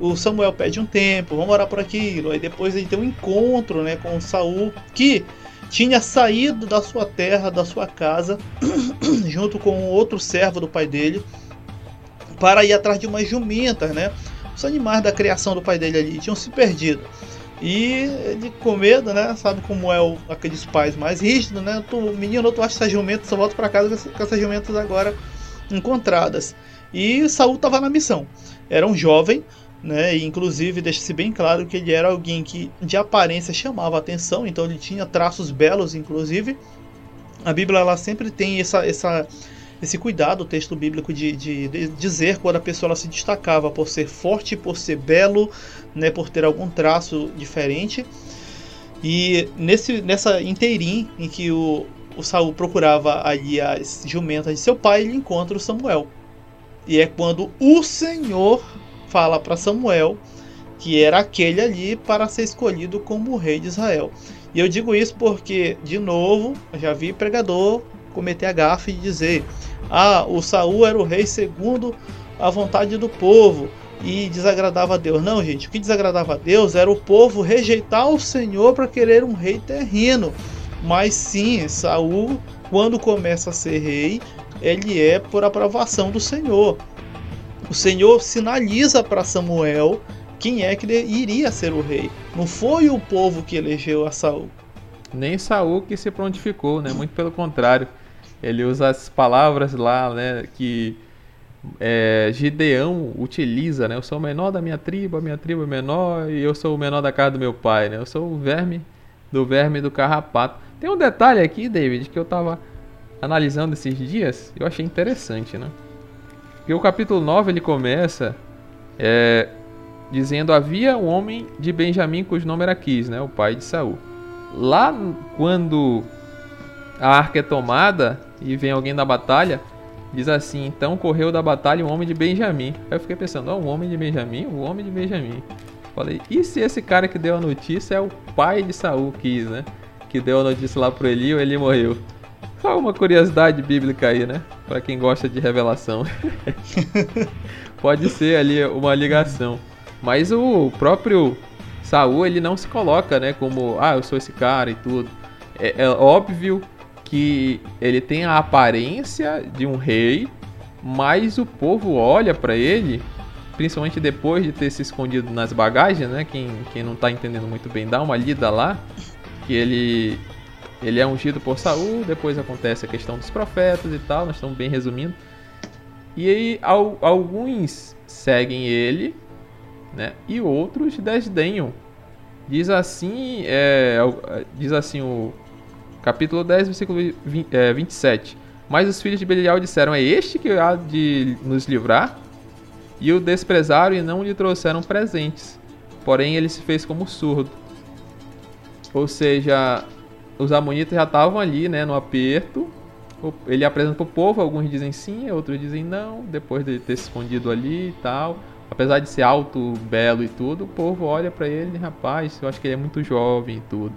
O Samuel pede um tempo, vamos orar por aquilo. Aí depois ele tem um encontro, né, com o Saul, que tinha saído da sua terra, da sua casa, junto com outro servo do pai dele, para ir atrás de umas jumentas, né? Os animais da criação do pai dele ali tinham se perdido. E ele com medo, né? Sabe como é o, aqueles pais mais rígidos, né? Tu, menino, tu acha essas jumentas, só volta para casa com essas jumentas agora encontradas. E Saul estava na missão. Era um jovem, né? E, inclusive deixa-se bem claro que ele era alguém que de aparência chamava atenção, então ele tinha traços belos, inclusive. A Bíblia ela sempre tem essa, essa, esse cuidado, o texto bíblico, de, de, de dizer quando a pessoa se destacava por ser forte, por ser belo, né, por ter algum traço diferente. E nesse, nessa inteirinha em que o, o Saul procurava ali as jumentas de seu pai, ele encontra o Samuel. E é quando o Senhor fala para Samuel que era aquele ali para ser escolhido como rei de Israel. E eu digo isso porque, de novo, já vi pregador cometer a gafe de dizer: ah, o Saul era o rei segundo a vontade do povo e desagradava a Deus. Não, gente, o que desagradava a Deus era o povo rejeitar o Senhor para querer um rei terreno. Mas sim, Saul, quando começa a ser rei, ele é por aprovação do Senhor o Senhor sinaliza para Samuel quem é que iria ser o rei. Não foi o povo que elegeu a Saul. Nem Saul que se prontificou, né? Muito pelo contrário. Ele usa as palavras lá, né, que é, Gideão utiliza, né? Eu sou o menor da minha tribo, a minha tribo é menor e eu sou o menor da casa do meu pai, né? Eu sou o verme do verme do carrapato. Tem um detalhe aqui, David, que eu tava analisando esses dias, eu achei interessante, né? Que o capítulo 9 ele começa é, dizendo havia um homem de Benjamim cujo nome era Quis, né? O pai de Saul. Lá quando a arca é tomada e vem alguém da batalha, diz assim: então correu da batalha um homem de Benjamim. Aí eu fiquei pensando: ó, oh, um homem de Benjamim, um homem de Benjamim. Falei: e se esse cara que deu a notícia é o pai de Saul, Quis, né? Que deu a notícia lá pro Eli, o Eli morreu. Só uma curiosidade bíblica aí, né? Para quem gosta de revelação. Pode ser ali uma ligação. Mas o próprio Saul, ele não se coloca, né, como, ah, eu sou esse cara e tudo. É, é óbvio que ele tem a aparência de um rei, mas o povo olha para ele, principalmente depois de ter se escondido nas bagagens, né? Quem, quem não tá entendendo muito bem, dá uma lida lá, que ele ele é ungido por Saul, depois acontece a questão dos profetas e tal, nós estamos bem resumindo. E aí al, alguns seguem ele, né? E outros desdenham. Diz assim, é, diz assim o capítulo 10, versículo 20, é, 27. Mas os filhos de Belial disseram: É este que há de nos livrar? E o desprezaram e não lhe trouxeram presentes. Porém, ele se fez como surdo. Ou seja, os amonitas já estavam ali, né, no aperto. Ele apresenta para o povo, alguns dizem sim, outros dizem não, depois de ter se escondido ali e tal. Apesar de ser alto, belo e tudo, o povo olha para ele, rapaz, eu acho que ele é muito jovem e tudo.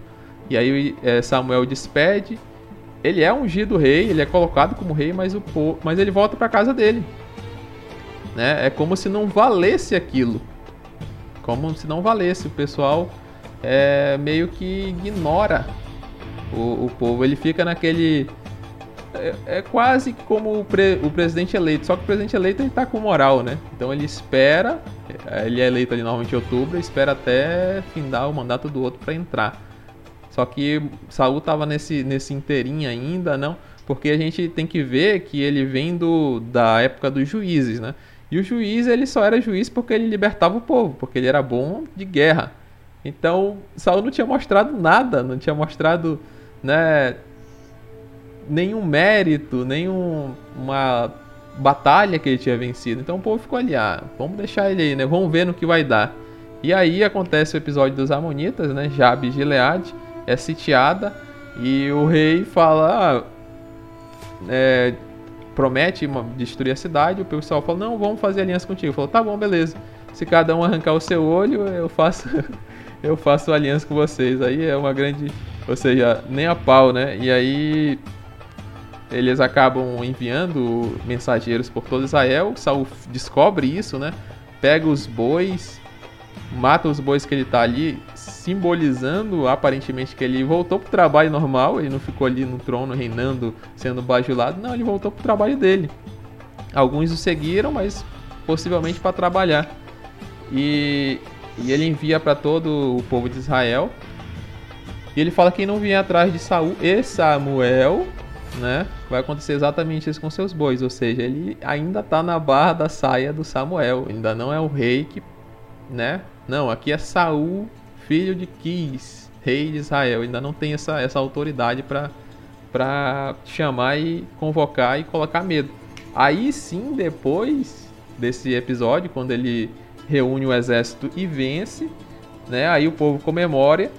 E aí é, Samuel despede. Ele é ungido rei, ele é colocado como rei, mas o povo, mas ele volta para casa dele. Né? É como se não valesse aquilo. Como se não valesse. O pessoal é, meio que ignora o, o povo ele fica naquele. É, é quase como o, pre, o, presidente eleito, só que o presidente eleito ele tá com moral, né? Então ele espera, ele é eleito ali normalmente em outubro, espera até findar o mandato do outro para entrar. Só que Saul tava nesse, nesse inteirinho ainda, não? Porque a gente tem que ver que ele vem do, da época dos juízes, né? E o juiz ele só era juiz porque ele libertava o povo, porque ele era bom de guerra. Então Saul não tinha mostrado nada, não tinha mostrado né, nenhum mérito, nenhuma batalha que ele tinha vencido. Então o povo ficou ali, ah, vamos deixar ele aí, né? Vamos ver no que vai dar. E aí acontece o episódio dos Amonitas, né? Jabe Gileade é sitiada e o rei fala, ah, é, promete destruir a cidade. O pessoal fala, não, vamos fazer aliança contigo. Falou, tá bom, beleza. Se cada um arrancar o seu olho, eu faço, eu faço aliança com vocês. Aí é uma grande ou seja, nem a pau, né? E aí eles acabam enviando mensageiros por todo Israel. Saul descobre isso, né? Pega os bois, mata os bois que ele tá ali, simbolizando aparentemente que ele voltou pro trabalho normal, ele não ficou ali no trono reinando, sendo bajulado, não, ele voltou pro trabalho dele. Alguns o seguiram, mas possivelmente para trabalhar. E, e ele envia para todo o povo de Israel e ele fala que quem não vier atrás de Saul e Samuel, né, vai acontecer exatamente isso com seus bois, ou seja, ele ainda está na barra da saia do Samuel, ainda não é o rei que, né? Não, aqui é Saul, filho de Quis, rei de Israel, ainda não tem essa, essa autoridade para para chamar e convocar e colocar medo. Aí sim, depois desse episódio, quando ele reúne o exército e vence, né? Aí o povo comemora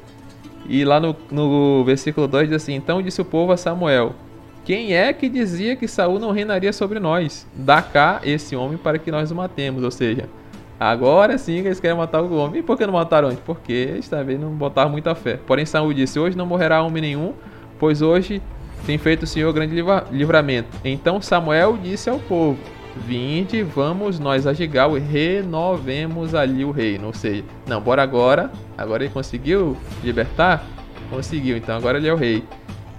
e lá no, no versículo 2 diz assim: Então disse o povo a Samuel: Quem é que dizia que Saul não reinaria sobre nós? Dá cá esse homem para que nós o matemos. Ou seja, agora sim eles querem matar o homem. E por que não mataram antes? Porque eles também não botaram muita fé. Porém, Saul disse: Hoje não morrerá homem nenhum, pois hoje tem feito o Senhor grande livramento. Então Samuel disse ao povo: Vinde, vamos nós a Gigal e renovemos ali o reino. Ou seja, não, bora agora. Agora ele conseguiu libertar? Conseguiu, então agora ele é o rei.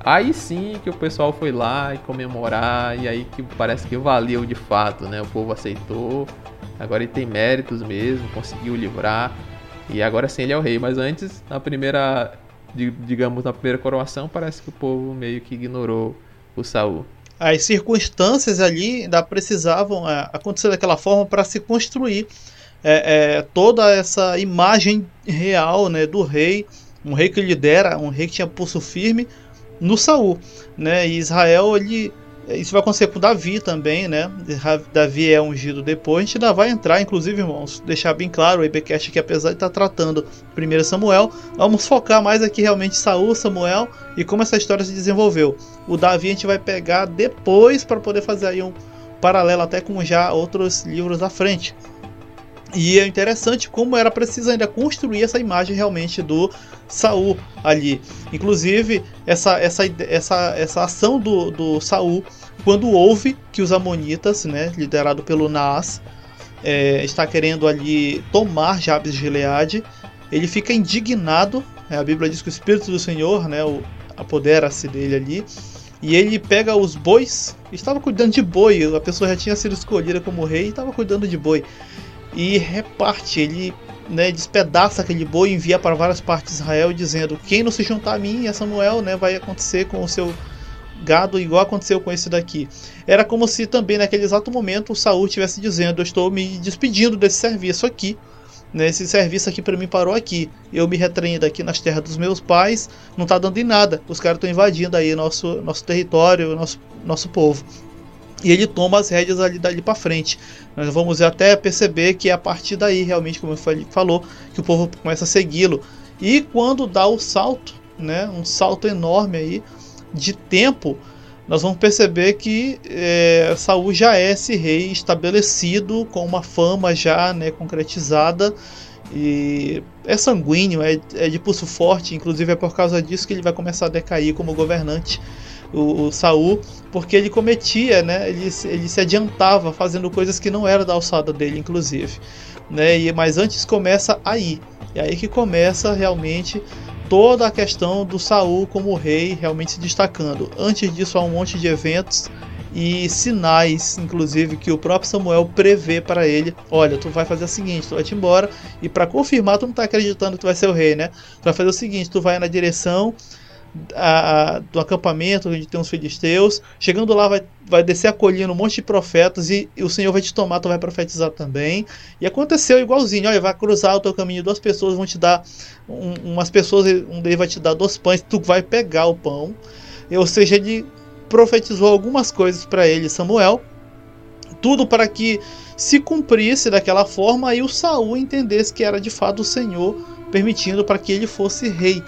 Aí sim que o pessoal foi lá e comemorar, e aí que parece que valeu de fato, né? O povo aceitou, agora ele tem méritos mesmo, conseguiu livrar, e agora sim ele é o rei. Mas antes, na primeira, digamos, na primeira coroação, parece que o povo meio que ignorou o Saul. As circunstâncias ali ainda precisavam é, acontecer daquela forma para se construir é, é, toda essa imagem real né, do rei, um rei que lidera, um rei que tinha pulso firme no Saul, né? E Israel ele isso vai acontecer com Davi também, né? Davi é ungido depois. A gente ainda vai entrar, inclusive, irmãos, deixar bem claro o IBCast que apesar de estar tratando 1 Samuel, vamos focar mais aqui realmente Saul, Samuel e como essa história se desenvolveu. O Davi a gente vai pegar depois para poder fazer aí um paralelo até com já outros livros à frente. E é interessante como era preciso ainda construir essa imagem realmente do Saul ali. Inclusive, essa, essa, essa, essa ação do, do Saul, quando ouve que os Amonitas, né, liderado pelo Naas, é, está querendo ali tomar Jabes de Gileade, ele fica indignado. Né, a Bíblia diz que o Espírito do Senhor né, apodera-se dele ali. E ele pega os bois, estava cuidando de boi, a pessoa já tinha sido escolhida como rei e estava cuidando de boi e reparte, ele né, despedaça aquele boi e envia para várias partes de Israel, dizendo: Quem não se juntar a mim a Samuel, né, vai acontecer com o seu gado igual aconteceu com esse daqui. Era como se também naquele exato momento o Saul estivesse dizendo: Eu estou me despedindo desse serviço aqui. Né, esse serviço aqui para mim parou aqui. Eu me retraí daqui nas terras dos meus pais, não está dando em nada. Os caras estão invadindo aí nosso, nosso território, nosso, nosso povo e ele toma as rédeas ali dali para frente. Nós vamos até perceber que é a partir daí, realmente, como ele falou, que o povo começa a segui-lo. E quando dá o salto, né, um salto enorme aí de tempo, nós vamos perceber que é, Saul já é esse rei estabelecido, com uma fama já né, concretizada. E é sanguíneo, é, é de pulso forte, inclusive é por causa disso que ele vai começar a decair como governante o, o Saul, porque ele cometia, né? Ele, ele se adiantava fazendo coisas que não eram da alçada dele, inclusive. Né? E, mas antes começa aí. É aí que começa realmente toda a questão do Saul como rei realmente se destacando. Antes disso há um monte de eventos e sinais, inclusive, que o próprio Samuel prevê para ele: olha, tu vai fazer o seguinte, tu vai te embora, e para confirmar, tu não está acreditando que tu vai ser o rei, né? Tu vai fazer o seguinte: tu vai na direção a, do acampamento onde tem os filisteus. Chegando lá, vai, vai descer a colina um monte de profetas e, e, o Senhor vai te tomar, tu vai profetizar também. E aconteceu igualzinho: olha, vai cruzar o teu caminho, duas pessoas vão te dar, um, umas pessoas, um deles vai te dar dois pães, tu vai pegar o pão. Ou seja, ele profetizou algumas coisas para ele, Samuel, tudo para que se cumprisse daquela forma e o Saul entendesse que era de fato o Senhor permitindo para que ele fosse rei.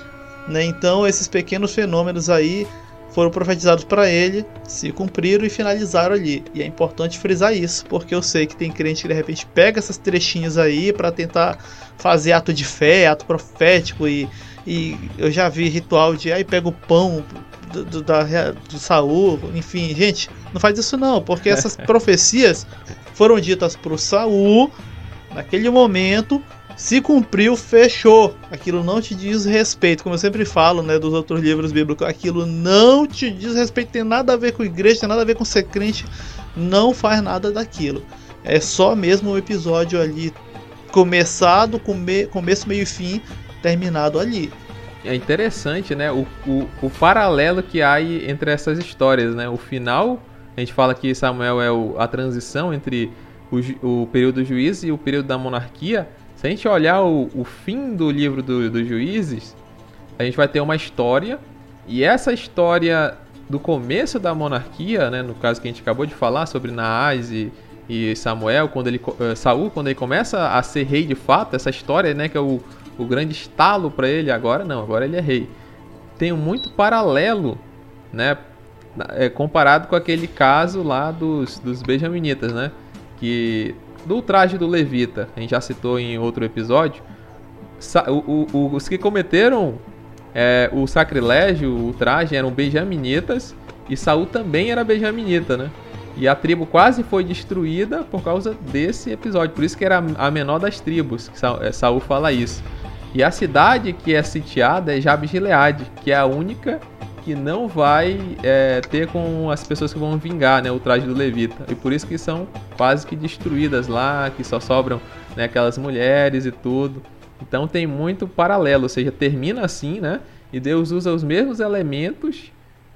Né? Então, esses pequenos fenômenos aí foram profetizados para ele, se cumpriram e finalizaram ali. E é importante frisar isso, porque eu sei que tem crente que de repente pega essas trechinhas aí para tentar fazer ato de fé, ato profético e, e eu já vi ritual de aí pega o pão do, do, da, do Saul, enfim, gente, não faz isso não, porque essas profecias foram ditas para o Saul naquele momento se cumpriu, fechou. Aquilo não te diz respeito, como eu sempre falo, né, dos outros livros bíblicos. Aquilo não te diz respeito, tem nada a ver com igreja, tem nada a ver com ser crente, não faz nada daquilo. É só mesmo o episódio ali começado, come, começo, meio e fim, terminado ali. É interessante, né, o, o, o paralelo que há entre essas histórias, né? O final, a gente fala que Samuel é o, a transição entre o, o período do juiz e o período da monarquia se a gente olhar o, o fim do livro dos do juízes, a gente vai ter uma história, e essa história do começo da monarquia, né, no caso que a gente acabou de falar sobre Naás e, e Samuel, quando ele, uh, Saul, quando ele começa a ser rei de fato, essa história, né, que é o, o grande estalo para ele agora, não, agora ele é rei. Tem muito paralelo, né, é, comparado com aquele caso lá dos, dos benjaminitas, né, que do traje do Levita, a gente já citou em outro episódio, o, o, os que cometeram é, o sacrilégio, o traje, eram benjaminitas e Saul também era benjaminita, né? E a tribo quase foi destruída por causa desse episódio. Por isso que era a menor das tribos, é, Saul fala isso. E a cidade que é sitiada é Jabes Gileade, que é a única que não vai é, ter com as pessoas que vão vingar né, o traje do Levita. E por isso que são quase que destruídas lá, que só sobram né, aquelas mulheres e tudo. Então tem muito paralelo, ou seja, termina assim, né? E Deus usa os mesmos elementos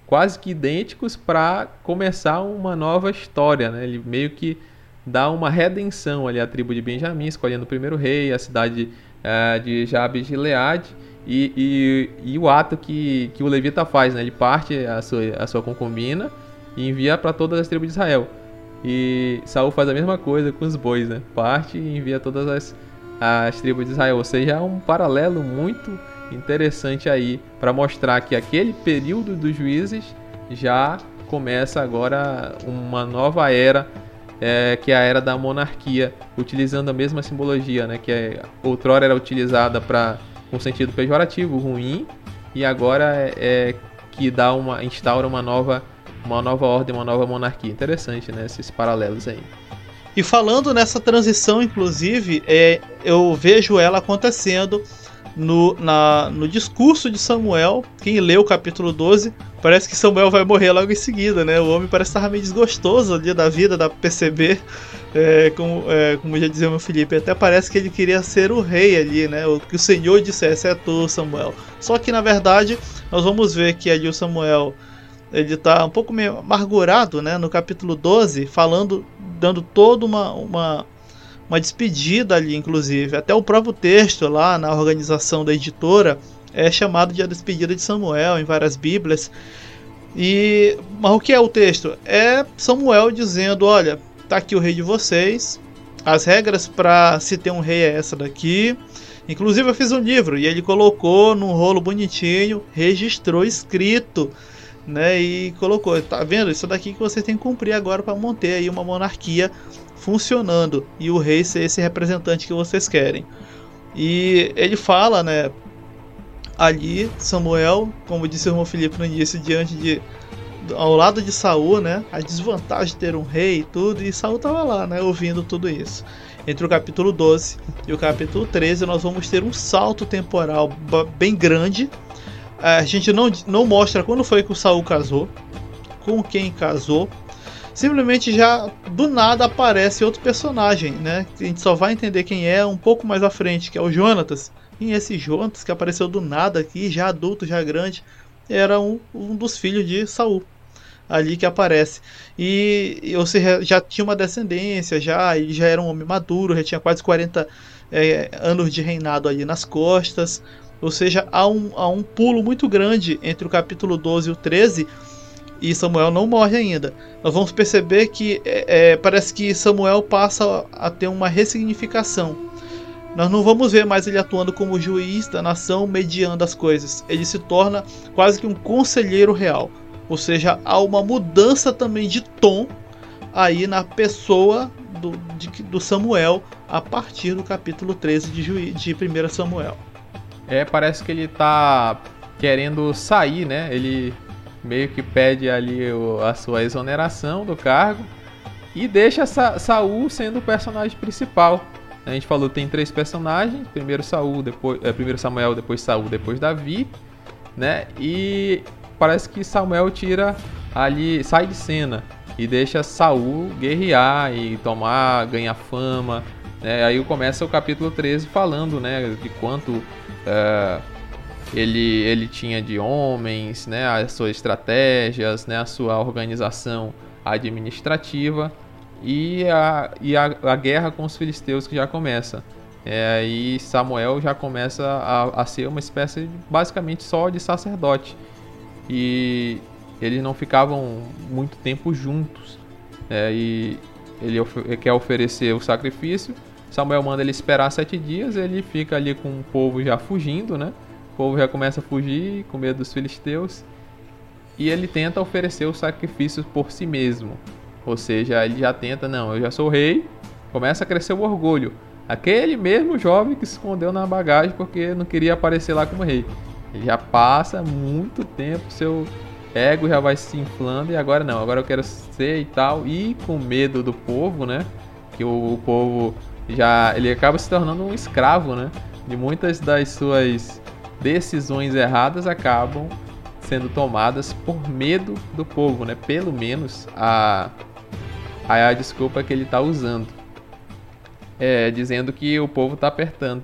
quase que idênticos para começar uma nova história, né? Ele meio que dá uma redenção ali à tribo de Benjamim, escolhendo o primeiro rei, a cidade uh, de Jabes de Leade e, e, e, o ato que, que o levita faz, né? Ele parte a sua, a sua concubina e envia para todas as tribos de Israel. E Saul faz a mesma coisa com os bois, né? Parte e envia todas as, as tribos de Israel. Ou seja, é um paralelo muito interessante aí para mostrar que aquele período dos juízes já começa agora uma nova era, é, que é a era da monarquia, utilizando a mesma simbologia, né? Que é, outrora era utilizada para um sentido pejorativo, ruim, e agora é, é que dá uma instaura uma nova uma nova ordem, uma nova monarquia. Interessante, né? Esses paralelos aí. E falando nessa transição, inclusive, é, eu vejo ela acontecendo no, na, no discurso de Samuel. Quem lê o capítulo 12, parece que Samuel vai morrer logo em seguida, né? O homem parece estar meio desgostoso ali da vida, da PCB. É, como, é, como já dizia o meu Felipe, até parece que ele queria ser o rei ali, né? O que o Senhor dissesse é tu, Samuel. Só que na verdade, nós vamos ver que ali o Samuel ele está um pouco meio amargurado, né? No capítulo 12, falando, dando toda uma, uma, uma despedida ali, inclusive. Até o próprio texto lá na organização da editora é chamado de a despedida de Samuel em várias Bíblias. E mas o que é o texto? É Samuel dizendo: Olha, tá aqui o rei de vocês. As regras para se ter um rei é essa daqui. Inclusive eu fiz um livro e ele colocou num rolo bonitinho, registrou escrito né? E colocou, tá vendo? Isso daqui que você tem que cumprir agora para manter aí uma monarquia funcionando e o rei ser esse representante que vocês querem. E ele fala, né? Ali, Samuel, como disse o irmão Felipe no início, diante de ao lado de Saul, né? A desvantagem de ter um rei e tudo, e Saul estava lá, né? Ouvindo tudo isso. Entre o capítulo 12 e o capítulo 13, nós vamos ter um salto temporal bem grande a gente não, não mostra quando foi que o Saul casou, com quem casou. Simplesmente já do nada aparece outro personagem, né? A gente só vai entender quem é um pouco mais à frente, que é o Jonatas. E esse Jonatas que apareceu do nada aqui, já adulto, já grande, era um, um dos filhos de Saul ali que aparece. E, ou seja, já tinha uma descendência, já, ele já era um homem maduro, já tinha quase 40 é, anos de reinado ali nas costas. Ou seja, há um, há um pulo muito grande entre o capítulo 12 e o 13 e Samuel não morre ainda. Nós vamos perceber que é, é, parece que Samuel passa a ter uma ressignificação. Nós não vamos ver mais ele atuando como juiz da nação, mediando as coisas. Ele se torna quase que um conselheiro real. Ou seja, há uma mudança também de tom aí na pessoa do, de, do Samuel a partir do capítulo 13 de, Juí, de 1 Samuel. É, parece que ele tá querendo sair, né? Ele meio que pede ali o, a sua exoneração do cargo e deixa Sa Saul sendo o personagem principal. A gente falou tem três personagens, primeiro Saul, depois é, primeiro Samuel, depois Saul, depois Davi, né? E parece que Samuel tira ali, sai de cena e deixa Saul guerrear e tomar, ganhar fama. Né? Aí começa o capítulo 13 falando, né, de quanto é, ele, ele tinha de homens, né, as suas estratégias, né, a sua organização administrativa e a, e a, a guerra com os filisteus que já começa. É, e Samuel já começa a, a ser uma espécie de, basicamente só de sacerdote. E eles não ficavam muito tempo juntos. É, e ele, quer oferecer o sacrifício Samuel manda ele esperar sete dias, ele fica ali com o povo já fugindo, né? Povo já começa a fugir com medo dos filisteus. E ele tenta oferecer o sacrifício por si mesmo. Ou seja, ele já tenta, não, eu já sou rei. Começa a crescer o orgulho. Aquele mesmo jovem que se escondeu na bagagem porque não queria aparecer lá como rei. Ele já passa muito tempo, seu ego já vai se inflando e agora não, agora eu quero ser e tal. E com medo do povo, né? Que o, o povo já ele acaba se tornando um escravo, né? De muitas das suas decisões erradas acabam sendo tomadas por medo do povo, né? Pelo menos a a, desculpa que ele está usando, é dizendo que o povo está apertando.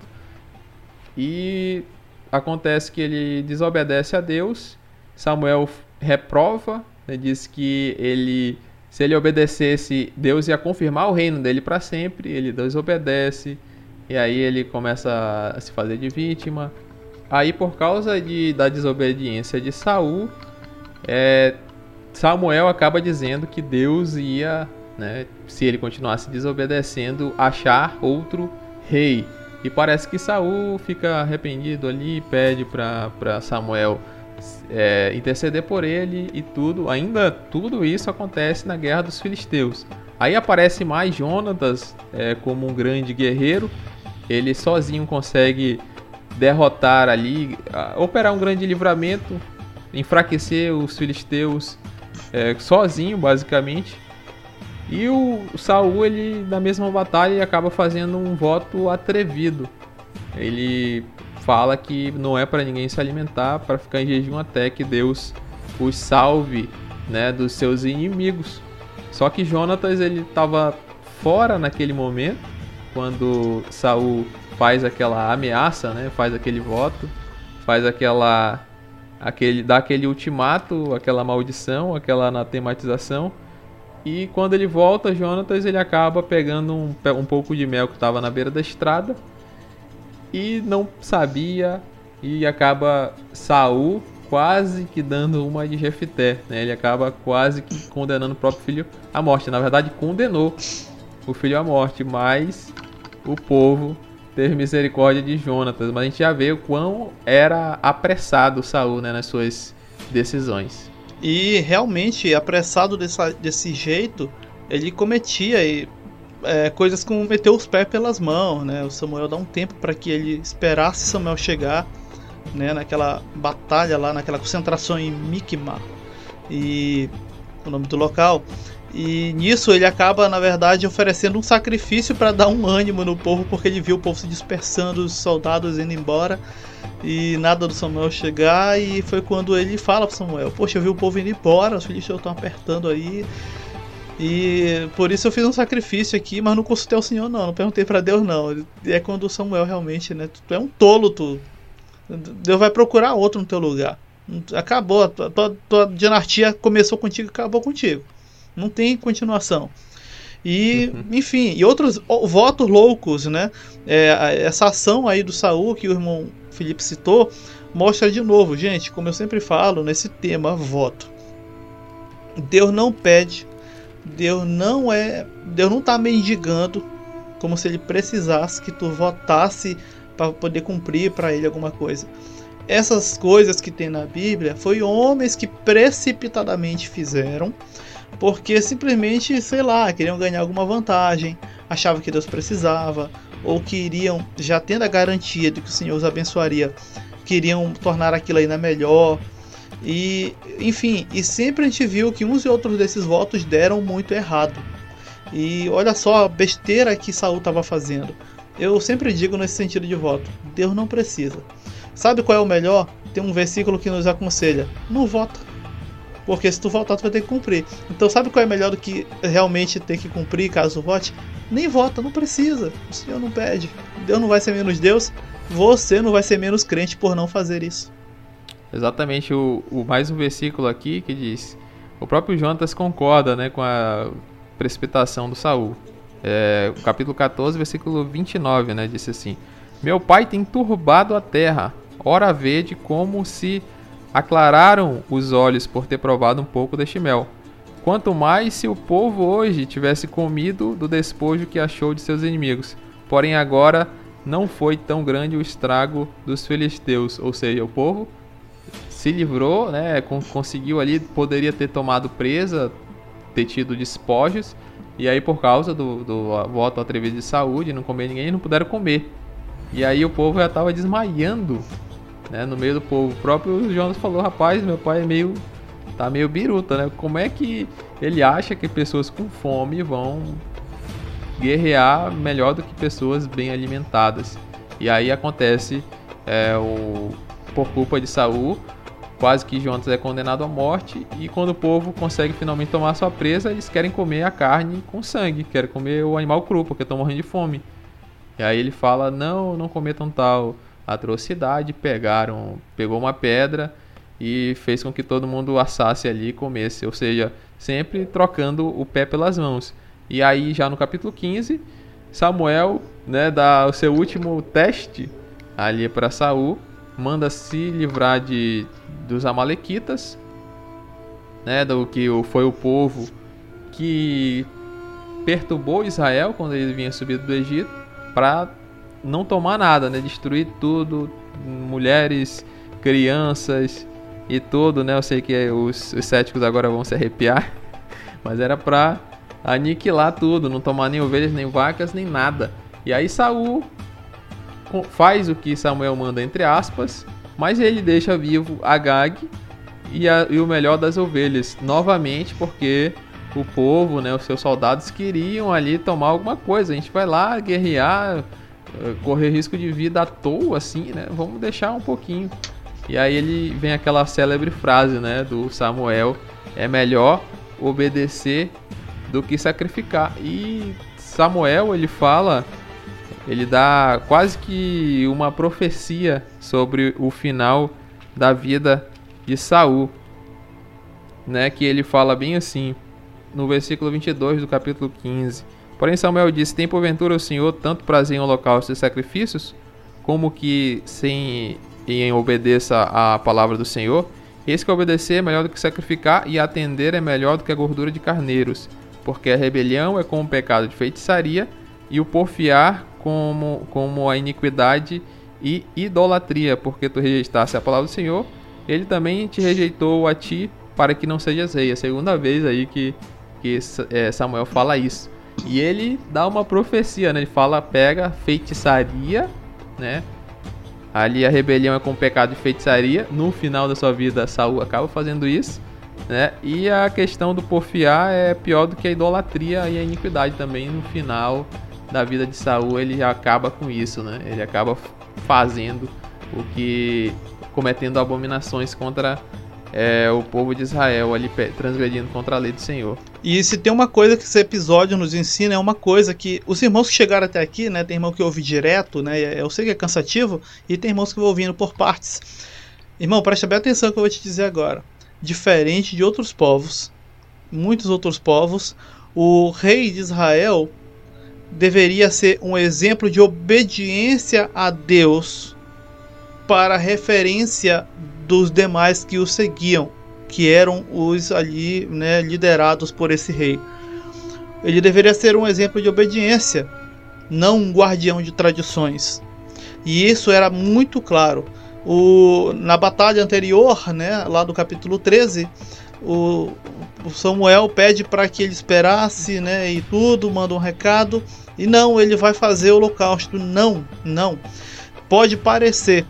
E acontece que ele desobedece a Deus. Samuel reprova, né, diz que ele, se ele obedecesse, Deus ia confirmar o reino dele para sempre. Ele desobedece e aí ele começa a se fazer de vítima. Aí por causa de, da desobediência de Saul, é, Samuel acaba dizendo que Deus ia, né, se ele continuasse desobedecendo, achar outro rei. E parece que Saul fica arrependido ali, pede para Samuel é, interceder por ele e tudo. Ainda tudo isso acontece na guerra dos filisteus. Aí aparece mais Jonatas é, como um grande guerreiro. Ele sozinho consegue derrotar ali, operar um grande livramento, enfraquecer os filisteus é, sozinho, basicamente. E o Saul, ele na mesma batalha, ele acaba fazendo um voto atrevido. Ele fala que não é para ninguém se alimentar, para ficar em jejum até que Deus os salve, né, dos seus inimigos. Só que Jonatas ele estava fora naquele momento, quando Saul faz aquela ameaça, né, faz aquele voto, faz aquela aquele dá aquele ultimato, aquela maldição, aquela anatematização. E quando ele volta, Jonatas ele acaba pegando um, um pouco de mel que estava na beira da estrada e não sabia e acaba Saul quase que dando uma de Jefité, né? Ele acaba quase que condenando o próprio filho à morte. Na verdade, condenou o filho à morte, mas o povo teve misericórdia de Jonatas, mas a gente já vê o quão era apressado Saul né, nas suas decisões. E realmente, apressado dessa, desse jeito, ele cometia é, coisas como meter os pés pelas mãos, né? O Samuel dá um tempo para que ele esperasse Samuel chegar, né? Naquela batalha lá, naquela concentração em Mikma e o nome do local. E nisso ele acaba, na verdade, oferecendo um sacrifício para dar um ânimo no povo, porque ele viu o povo se dispersando, os soldados indo embora e nada do Samuel chegar. E foi quando ele fala para Samuel: Poxa, eu vi o povo indo embora, os filisteus estão apertando aí. E por isso eu fiz um sacrifício aqui, mas não consultei o Senhor, não. Não perguntei para Deus, não. E é quando o Samuel realmente, né? Tu é um tolo, tu. Deus vai procurar outro no teu lugar. Acabou, a tua, tua, dinastia começou contigo acabou contigo. Não tem continuação. E, uhum. enfim, e outros votos loucos, né? É, essa ação aí do Saul que o irmão Felipe citou mostra de novo, gente, como eu sempre falo nesse tema voto. Deus não pede, Deus não é, Deus não está mendigando como se ele precisasse que tu votasse para poder cumprir para ele alguma coisa. Essas coisas que tem na Bíblia foi homens que precipitadamente fizeram porque simplesmente, sei lá, queriam ganhar alguma vantagem, achavam que Deus precisava, ou queriam, já tendo a garantia de que o Senhor os abençoaria, queriam tornar aquilo ainda melhor. E, enfim, e sempre a gente viu que uns e outros desses votos deram muito errado. E olha só a besteira que Saul estava fazendo. Eu sempre digo nesse sentido de voto: Deus não precisa. Sabe qual é o melhor? Tem um versículo que nos aconselha: não vota. Porque se tu votar, tu vai ter que cumprir. Então sabe qual é melhor do que realmente ter que cumprir caso vote? Nem vota, não precisa. O Senhor não pede. Deus não vai ser menos Deus. Você não vai ser menos crente por não fazer isso. Exatamente, o, o mais um versículo aqui que diz: o próprio Jonatas concorda né, com a precipitação do Saul. É, capítulo 14, versículo 29, né, disse assim: Meu pai tem turbado a terra, ora vede como se aclararam os olhos por ter provado um pouco deste mel. Quanto mais se o povo hoje tivesse comido do despojo que achou de seus inimigos. Porém, agora não foi tão grande o estrago dos filisteus, ou seja, o povo se livrou, né, conseguiu ali, poderia ter tomado presa, ter tido despojos, e aí por causa do, do voto atrevido de saúde, não comer ninguém, não puderam comer. E aí o povo já estava desmaiando né, no meio do povo. O próprio Jonas falou, rapaz, meu pai é meio tá meio biruta, né? Como é que ele acha que pessoas com fome vão guerrear melhor do que pessoas bem alimentadas? E aí acontece é, o por culpa de Saul, quase que Jonas é condenado à morte e quando o povo consegue finalmente tomar sua presa, eles querem comer a carne com sangue, querem comer o animal cru porque estão morrendo de fome. E aí ele fala: "Não, não cometam tal atrocidade, pegaram, pegou uma pedra e fez com que todo mundo assasse ali e comesse, ou seja, sempre trocando o pé pelas mãos. E aí já no capítulo 15, Samuel, né, dá o seu último teste ali para Saul, manda se livrar de dos amalequitas, né, do que foi o povo que perturbou Israel quando ele vinha subido do Egito, para não tomar nada, né, destruir tudo, mulheres, crianças e tudo, né? Eu sei que os, os céticos agora vão se arrepiar, mas era para aniquilar tudo, não tomar nem ovelhas, nem vacas, nem nada. E aí Saul faz o que Samuel manda entre aspas, mas ele deixa vivo Agag e, a, e o melhor das ovelhas novamente, porque o povo, né, os seus soldados queriam ali tomar alguma coisa. A gente vai lá guerrear, correr risco de vida à toa, assim, né? Vamos deixar um pouquinho. E aí ele vem aquela célebre frase, né, do Samuel: é melhor obedecer do que sacrificar. E Samuel, ele fala, ele dá quase que uma profecia sobre o final da vida de Saul, né, que ele fala bem assim, no versículo 22 do capítulo 15. Porém Samuel disse: Tem porventura o Senhor tanto prazer em holocaustos e sacrifícios, como que sem em obedeça à palavra do Senhor. Eis que obedecer é melhor do que sacrificar, e atender é melhor do que a gordura de carneiros, porque a rebelião é como o pecado de feitiçaria, e o porfiar como, como a iniquidade e idolatria, porque tu rejeitaste a palavra do Senhor, ele também te rejeitou a ti para que não sejas rei. É a segunda vez aí que, que é, Samuel fala isso. E ele dá uma profecia, né? Ele fala, pega feitiçaria, né? Ali a rebelião é com pecado de feitiçaria. No final da sua vida, Saul acaba fazendo isso. Né? E a questão do porfiar é pior do que a idolatria e a iniquidade também. No final da vida de Saul, ele acaba com isso, né? Ele acaba fazendo o que cometendo abominações contra é, o povo de Israel ali transgredindo contra a lei do Senhor. E se tem uma coisa que esse episódio nos ensina, é uma coisa que os irmãos que chegaram até aqui, né, tem irmão que ouve direto, né, eu sei que é cansativo, e tem irmãos que vão ouvindo por partes. Irmão, preste bem atenção que eu vou te dizer agora. Diferente de outros povos, muitos outros povos, o rei de Israel deveria ser um exemplo de obediência a Deus para referência dos demais que o seguiam, que eram os ali né, liderados por esse rei. Ele deveria ser um exemplo de obediência, não um guardião de tradições. E isso era muito claro. O, na batalha anterior, né, lá do capítulo 13, o, o Samuel pede para que ele esperasse né, e tudo, manda um recado. E não, ele vai fazer o holocausto. Não, não. Pode parecer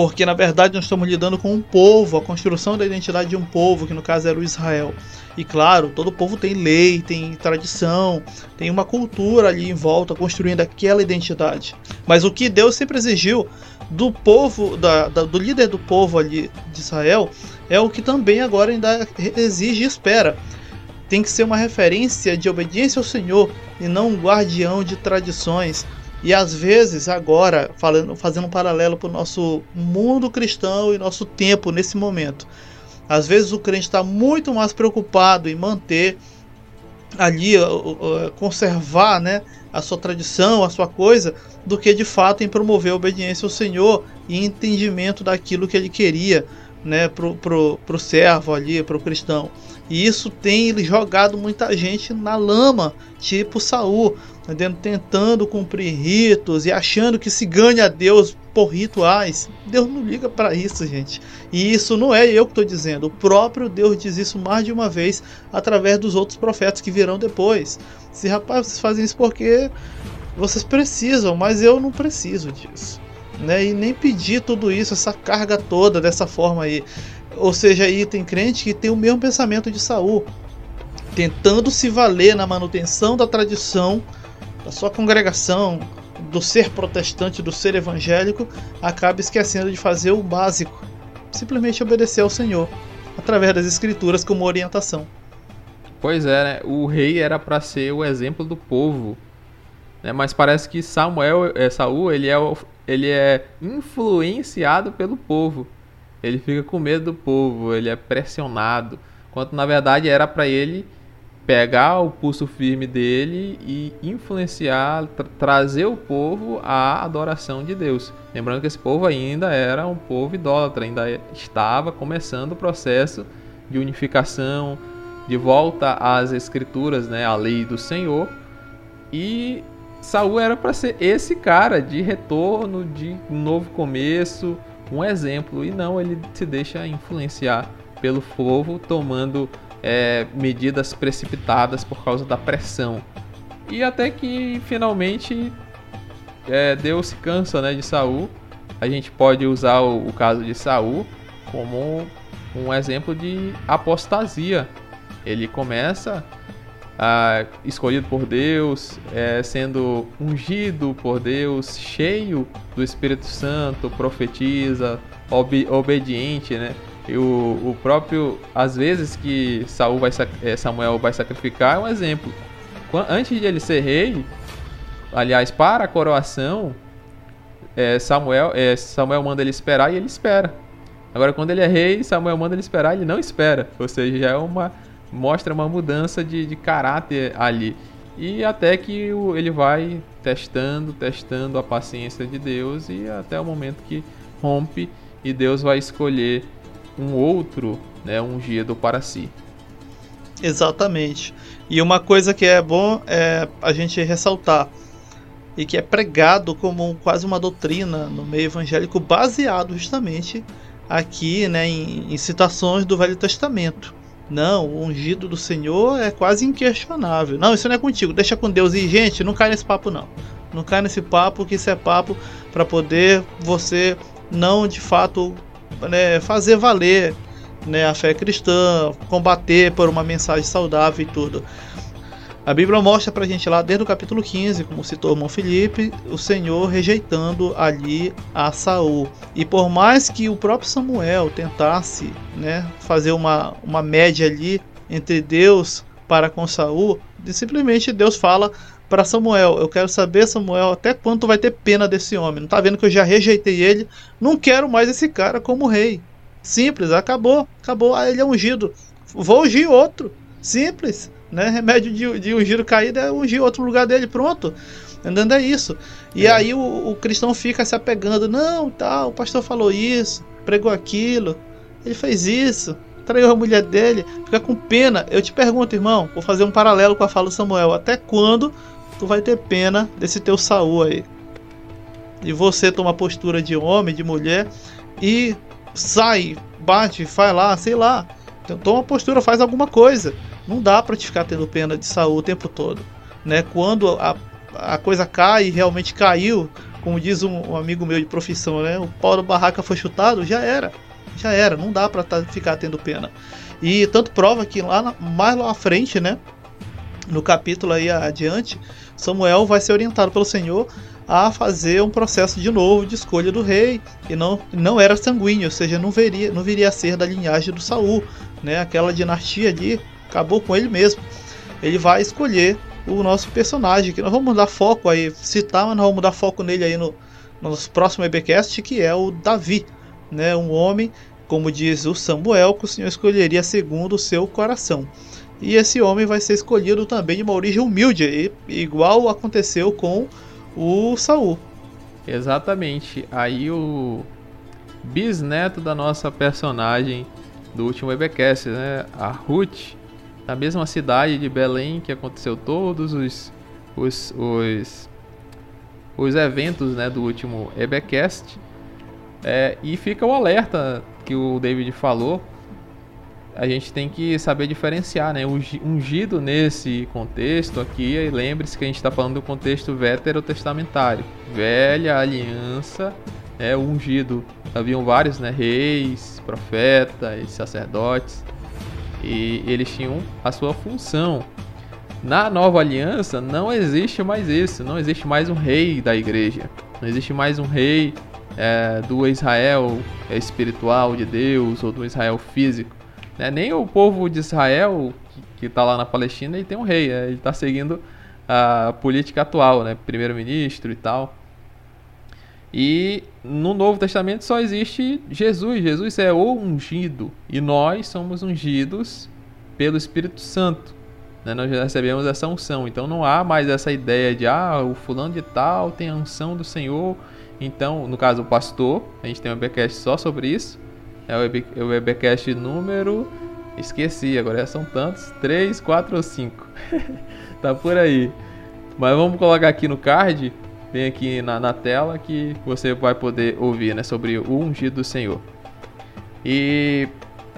porque na verdade nós estamos lidando com um povo, a construção da identidade de um povo, que no caso era o Israel. E claro, todo povo tem lei, tem tradição, tem uma cultura ali em volta construindo aquela identidade. Mas o que Deus sempre exigiu do povo, da, da, do líder do povo ali de Israel, é o que também agora ainda exige e espera. Tem que ser uma referência de obediência ao Senhor e não um guardião de tradições, e às vezes, agora, falando, fazendo um paralelo para o nosso mundo cristão e nosso tempo nesse momento, às vezes o crente está muito mais preocupado em manter ali, conservar né, a sua tradição, a sua coisa, do que de fato em promover a obediência ao Senhor e entendimento daquilo que ele queria né, pro, pro servo ali, pro cristão. E isso tem jogado muita gente na lama, tipo Saul, tentando cumprir ritos e achando que se ganha Deus por rituais. Deus não liga para isso, gente. E isso não é eu que estou dizendo. O próprio Deus diz isso mais de uma vez através dos outros profetas que virão depois. Se rapaz, vocês fazem isso porque vocês precisam, mas eu não preciso disso. Né? E nem pedir tudo isso, essa carga toda dessa forma aí. Ou seja, aí tem crente que tem o mesmo pensamento de Saul, tentando se valer na manutenção da tradição da sua congregação, do ser protestante, do ser evangélico, acaba esquecendo de fazer o básico, simplesmente obedecer ao Senhor, através das escrituras como orientação. Pois é, né? o rei era para ser o exemplo do povo, né? mas parece que Samuel, é, Saul, ele é, ele é influenciado pelo povo. Ele fica com medo do povo, ele é pressionado, quanto na verdade era para ele pegar o pulso firme dele e influenciar, tra trazer o povo à adoração de Deus. Lembrando que esse povo ainda era um povo idólatra, ainda estava começando o processo de unificação, de volta às escrituras, né, à lei do Senhor. E Saul era para ser esse cara de retorno, de novo começo, um exemplo. E não, ele se deixa influenciar pelo povo, tomando é, medidas precipitadas por causa da pressão. E até que finalmente é, Deus se cansa né, de Saul. A gente pode usar o, o caso de Saul como um exemplo de apostasia. Ele começa ah, escolhido por Deus, é, sendo ungido por Deus, cheio do Espírito Santo, profetiza, ob obediente, né? E o, o próprio, às vezes que Saul vai, é, Samuel vai sacrificar, é um exemplo. Antes de ele ser rei, aliás, para a coroação, é, Samuel, é, Samuel manda ele esperar e ele espera. Agora, quando ele é rei, Samuel manda ele esperar e ele não espera. Ou seja, já é uma mostra uma mudança de, de caráter ali. E até que o, ele vai testando, testando a paciência de Deus e até o momento que rompe e Deus vai escolher um outro, né, ungido para si. Exatamente. E uma coisa que é bom é a gente ressaltar e que é pregado como quase uma doutrina no meio evangélico baseado justamente aqui, né, em, em citações do Velho Testamento. Não, o ungido do Senhor é quase inquestionável. Não, isso não é contigo, deixa com Deus. E, gente, não cai nesse papo, não. Não cai nesse papo, que isso é papo para poder você não de fato né, fazer valer né, a fé cristã, combater por uma mensagem saudável e tudo. A Bíblia mostra pra gente lá desde o capítulo 15, como citou o irmão Felipe, o Senhor rejeitando ali a Saul. E por mais que o próprio Samuel tentasse né, fazer uma, uma média ali entre Deus para com Saul, simplesmente Deus fala para Samuel: Eu quero saber, Samuel, até quanto vai ter pena desse homem. Não tá vendo que eu já rejeitei ele? Não quero mais esse cara como rei. Simples, acabou, acabou. Ah, ele é ungido. Vou ungir outro. Simples, né? Remédio de, de ungir o caído é ungir outro lugar dele, pronto. Entendendo é isso. E é. aí o, o, cristão fica se apegando, não, tal, o pastor falou isso, pregou aquilo, ele fez isso, traiu a mulher dele, fica com pena. Eu te pergunto, irmão, vou fazer um paralelo com a fala do Samuel. Até quando tu vai ter pena desse teu Saul aí. E você toma postura de homem, de mulher e sai, bate, faz lá, sei lá. Então, toma postura, faz alguma coisa. Não dá para te ficar tendo pena de Saul o tempo todo, né? Quando a, a coisa cai e realmente caiu, como diz um, um, amigo meu de profissão, né? O pau da barraca foi chutado, já era. Já era, não dá para tá, ficar tendo pena. E tanto prova que lá na, mais lá à frente, né? No capítulo aí adiante, Samuel vai ser orientado pelo Senhor a fazer um processo de novo de escolha do rei e não, não era sanguíneo, ou seja, não viria, não viria a ser da linhagem do Saul, né? Aquela dinastia ali acabou com ele mesmo. Ele vai escolher o nosso personagem, que nós vamos dar foco aí, citar, mas nós vamos dar foco nele aí no, no próximo EBcast, que é o Davi, né? Um homem, como diz o Samuel, que o Senhor escolheria segundo o seu coração. E esse homem vai ser escolhido também de uma origem humilde, igual aconteceu com o Saul. Exatamente. Aí o bisneto da nossa personagem do último webcast, né? A Ruth, na mesma cidade de Belém que aconteceu todos os os, os, os eventos né, do último webcast. É, e fica o alerta que o David falou a gente tem que saber diferenciar, né? Ungido nesse contexto aqui, lembre-se que a gente está falando do contexto veterotestamentário, velha aliança, é ungido. Haviam vários, né? Reis, profetas, sacerdotes, e eles tinham a sua função. Na nova aliança não existe mais isso, não existe mais um rei da igreja, não existe mais um rei é, do Israel espiritual de Deus ou do Israel físico né? Nem o povo de Israel, que está lá na Palestina, ele tem um rei, né? ele está seguindo a política atual, né? primeiro-ministro e tal. E no Novo Testamento só existe Jesus. Jesus é o ungido. E nós somos ungidos pelo Espírito Santo. Né? Nós recebemos essa unção. Então não há mais essa ideia de, ah, o fulano de tal tem a unção do Senhor. Então, no caso, o pastor, a gente tem um webcast só sobre isso. É o webcast número. Esqueci, agora são tantos: 3, 4 ou 5. tá por aí. Mas vamos colocar aqui no card Vem aqui na, na tela que você vai poder ouvir né, sobre o ungido do Senhor. E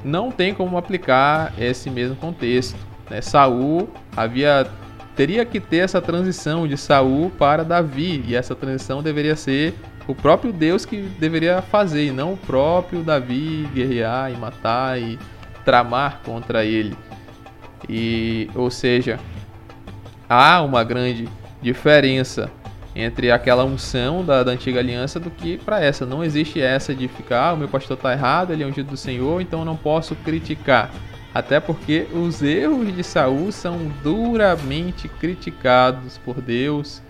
não tem como aplicar esse mesmo contexto. Né? Saul havia teria que ter essa transição de Saul para Davi e essa transição deveria ser o próprio Deus que deveria fazer e não o próprio Davi guerrear e matar e tramar contra ele. E ou seja, há uma grande diferença entre aquela unção da, da antiga aliança do que para essa. Não existe essa de ficar, ah, o meu pastor está errado, ele é ungido do Senhor, então eu não posso criticar. Até porque os erros de Saul são duramente criticados por Deus.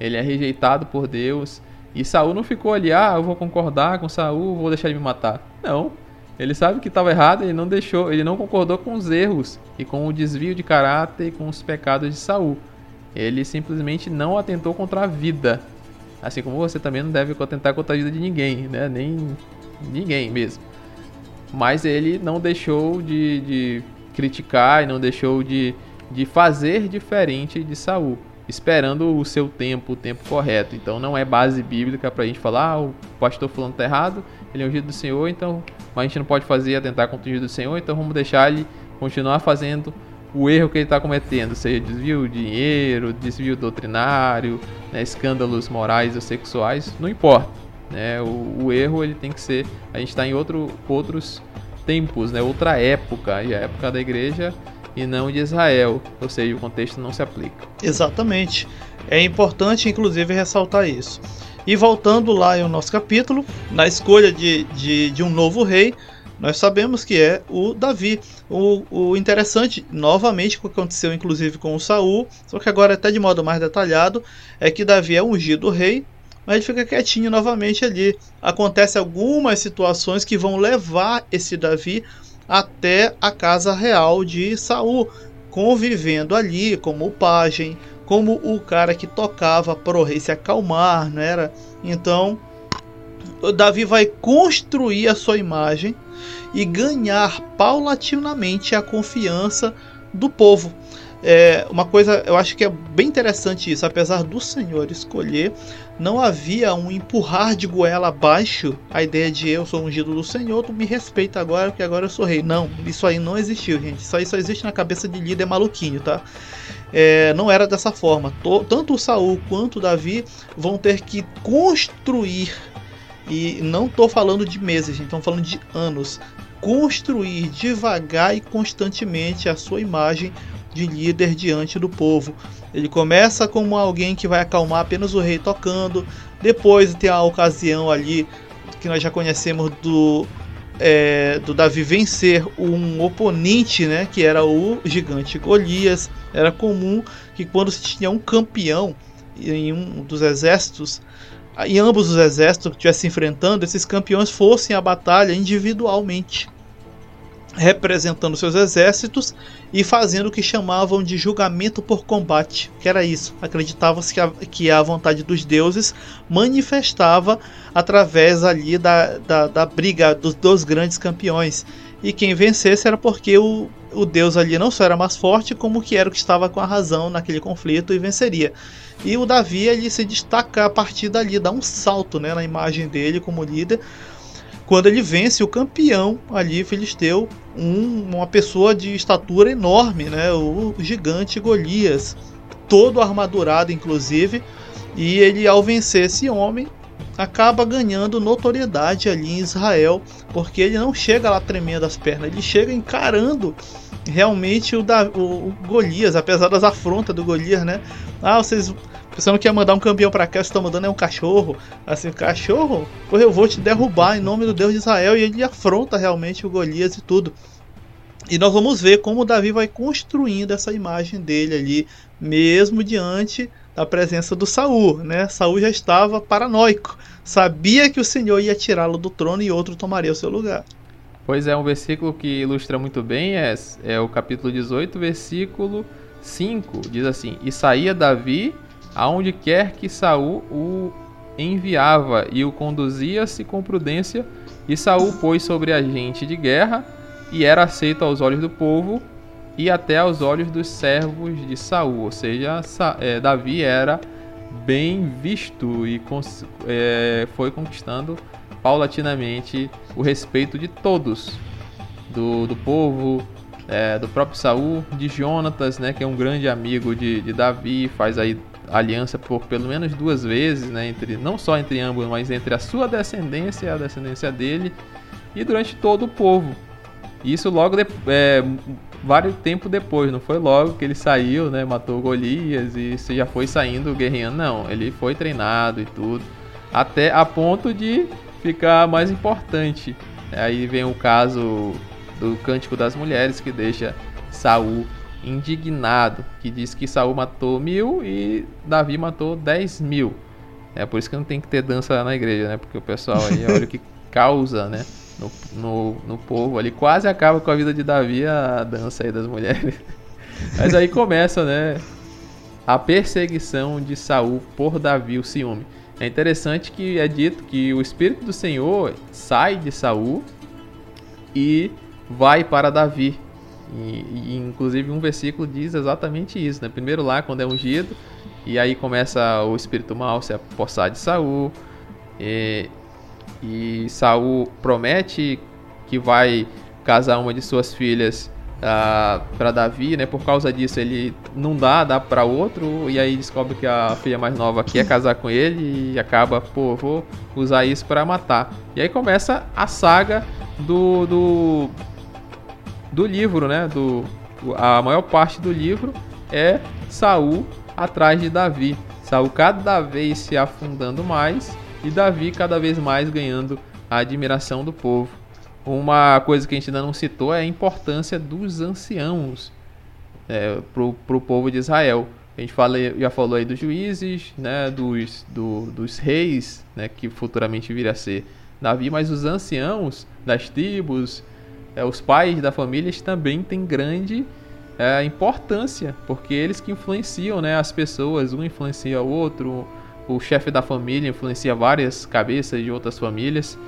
Ele é rejeitado por Deus. E Saul não ficou ali, ah, eu vou concordar com Saul, vou deixar ele me matar. Não. Ele sabe que estava errado, ele não deixou, ele não concordou com os erros e com o desvio de caráter e com os pecados de Saul. Ele simplesmente não atentou contra a vida. Assim como você também não deve atentar contra a vida de ninguém, né? Nem ninguém mesmo. Mas ele não deixou de, de criticar e não deixou de, de fazer diferente de Saul, esperando o seu tempo, o tempo correto. Então não é base bíblica para a gente falar, ah, o pastor fulano está errado, ele é ungido do Senhor, então a gente não pode fazer atentar contra o ungido do Senhor, então vamos deixar ele continuar fazendo o erro que ele está cometendo, seja desvio de dinheiro, desvio doutrinário, né, escândalos morais ou sexuais, não importa. Né, o, o, erro ele tem que ser. A gente está em outro, outros tempos, né, outra época, e a época da igreja e não de Israel, ou seja, o contexto não se aplica. Exatamente. É importante, inclusive, ressaltar isso. E voltando lá em nosso capítulo, na escolha de, de, de um novo rei, nós sabemos que é o Davi. O, o interessante, novamente, que aconteceu inclusive com o Saul, só que agora até de modo mais detalhado, é que Davi é ungido rei, mas ele fica quietinho novamente ali. Acontece algumas situações que vão levar esse Davi até a casa real de Saul, convivendo ali como o pajem, como o cara que tocava para o rei se acalmar, não era? Então, Davi vai construir a sua imagem e ganhar paulatinamente a confiança do povo. É uma coisa, eu acho que é bem interessante isso. Apesar do Senhor escolher, não havia um empurrar de goela abaixo a ideia de eu sou ungido do Senhor, tu me respeita agora, porque agora eu sou rei. Não, isso aí não existiu, gente. Isso aí só existe na cabeça de líder maluquinho, tá? É, não era dessa forma. Tanto o Saul quanto o Davi vão ter que construir e não estou falando de meses, estão falando de anos. Construir devagar e constantemente a sua imagem de líder diante do povo. Ele começa como alguém que vai acalmar apenas o rei tocando. Depois tem a ocasião ali que nós já conhecemos do é, do Davi vencer um oponente, né, que era o gigante Golias. Era comum que quando se tinha um campeão em um dos exércitos, em ambos os exércitos que estivessem enfrentando, esses campeões fossem à batalha individualmente, representando seus exércitos e fazendo o que chamavam de julgamento por combate, que era isso. Acreditava-se que, que a vontade dos deuses manifestava através ali da, da, da briga dos dois grandes campeões. E quem vencesse era porque o, o deus ali não só era mais forte, como que era o que estava com a razão naquele conflito e venceria. E o Davi ele se destaca a partir dali, dá um salto né, na imagem dele como líder, quando ele vence o campeão ali filisteu, um, uma pessoa de estatura enorme, né, o gigante Golias, todo armadurado inclusive, e ele ao vencer esse homem acaba ganhando notoriedade ali em Israel, porque ele não chega lá tremendo as pernas, ele chega encarando realmente o, da, o, o Golias, apesar das afrontas do Golias, né? Ah, vocês pensando que ia mandar um campeão para cá, vocês estão mandando é um cachorro. Assim, cachorro? Pois eu vou te derrubar em nome do Deus de Israel. E ele afronta realmente o Golias e tudo. E nós vamos ver como Davi vai construindo essa imagem dele ali, mesmo diante da presença do Saul, né? Saul já estava paranoico, sabia que o Senhor ia tirá-lo do trono e outro tomaria o seu lugar. Pois é, um versículo que ilustra muito bem é, é o capítulo 18, versículo 5. Diz assim: E saía Davi aonde quer que Saul o enviava e o conduzia-se com prudência, e Saul pôs sobre a gente de guerra, e era aceito aos olhos do povo e até aos olhos dos servos de Saul. Ou seja, é, Davi era bem visto e é, foi conquistando paulatinamente o respeito de todos, do, do povo, é, do próprio Saul, de Jonatas, né, que é um grande amigo de, de Davi, faz aí aliança por pelo menos duas vezes, né, entre não só entre ambos, mas entre a sua descendência e a descendência dele, e durante todo o povo. Isso logo de, é, vários tempo depois, não foi logo que ele saiu, né, matou Golias e já foi saindo guerreando, não. Ele foi treinado e tudo, até a ponto de ficar mais importante. Aí vem o caso do Cântico das Mulheres que deixa Saul indignado, que diz que Saul matou mil e Davi matou dez mil. É por isso que não tem que ter dança na igreja, né? Porque o pessoal aí olha o que causa, né? No, no, no povo ali. Quase acaba com a vida de Davi a dança aí das mulheres. Mas aí começa, né? A perseguição de Saul por Davi, o ciúme. É interessante que é dito que o Espírito do Senhor sai de Saul e vai para Davi. E, e, inclusive um versículo diz exatamente isso, né? Primeiro lá quando é ungido e aí começa o espírito mal se apossar de Saul e, e Saul promete que vai casar uma de suas filhas uh, para Davi, né? Por causa disso ele não dá, dá para outro e aí descobre que a filha mais nova quer casar com ele e acaba, pô, vou usar isso para matar. E aí começa a saga do, do do livro, né? Do a maior parte do livro é Saul atrás de Davi. Saul cada vez se afundando mais e Davi cada vez mais ganhando a admiração do povo. Uma coisa que a gente ainda não citou é a importância dos anciãos é, para o povo de Israel. A gente fala, já falou aí dos juízes, né, dos, do, dos reis, né, que futuramente viria a ser Davi, mas os anciãos das tribos, é, os pais da família também têm grande é, importância, porque eles que influenciam né, as pessoas, um influencia o outro, o chefe da família influencia várias cabeças de outras famílias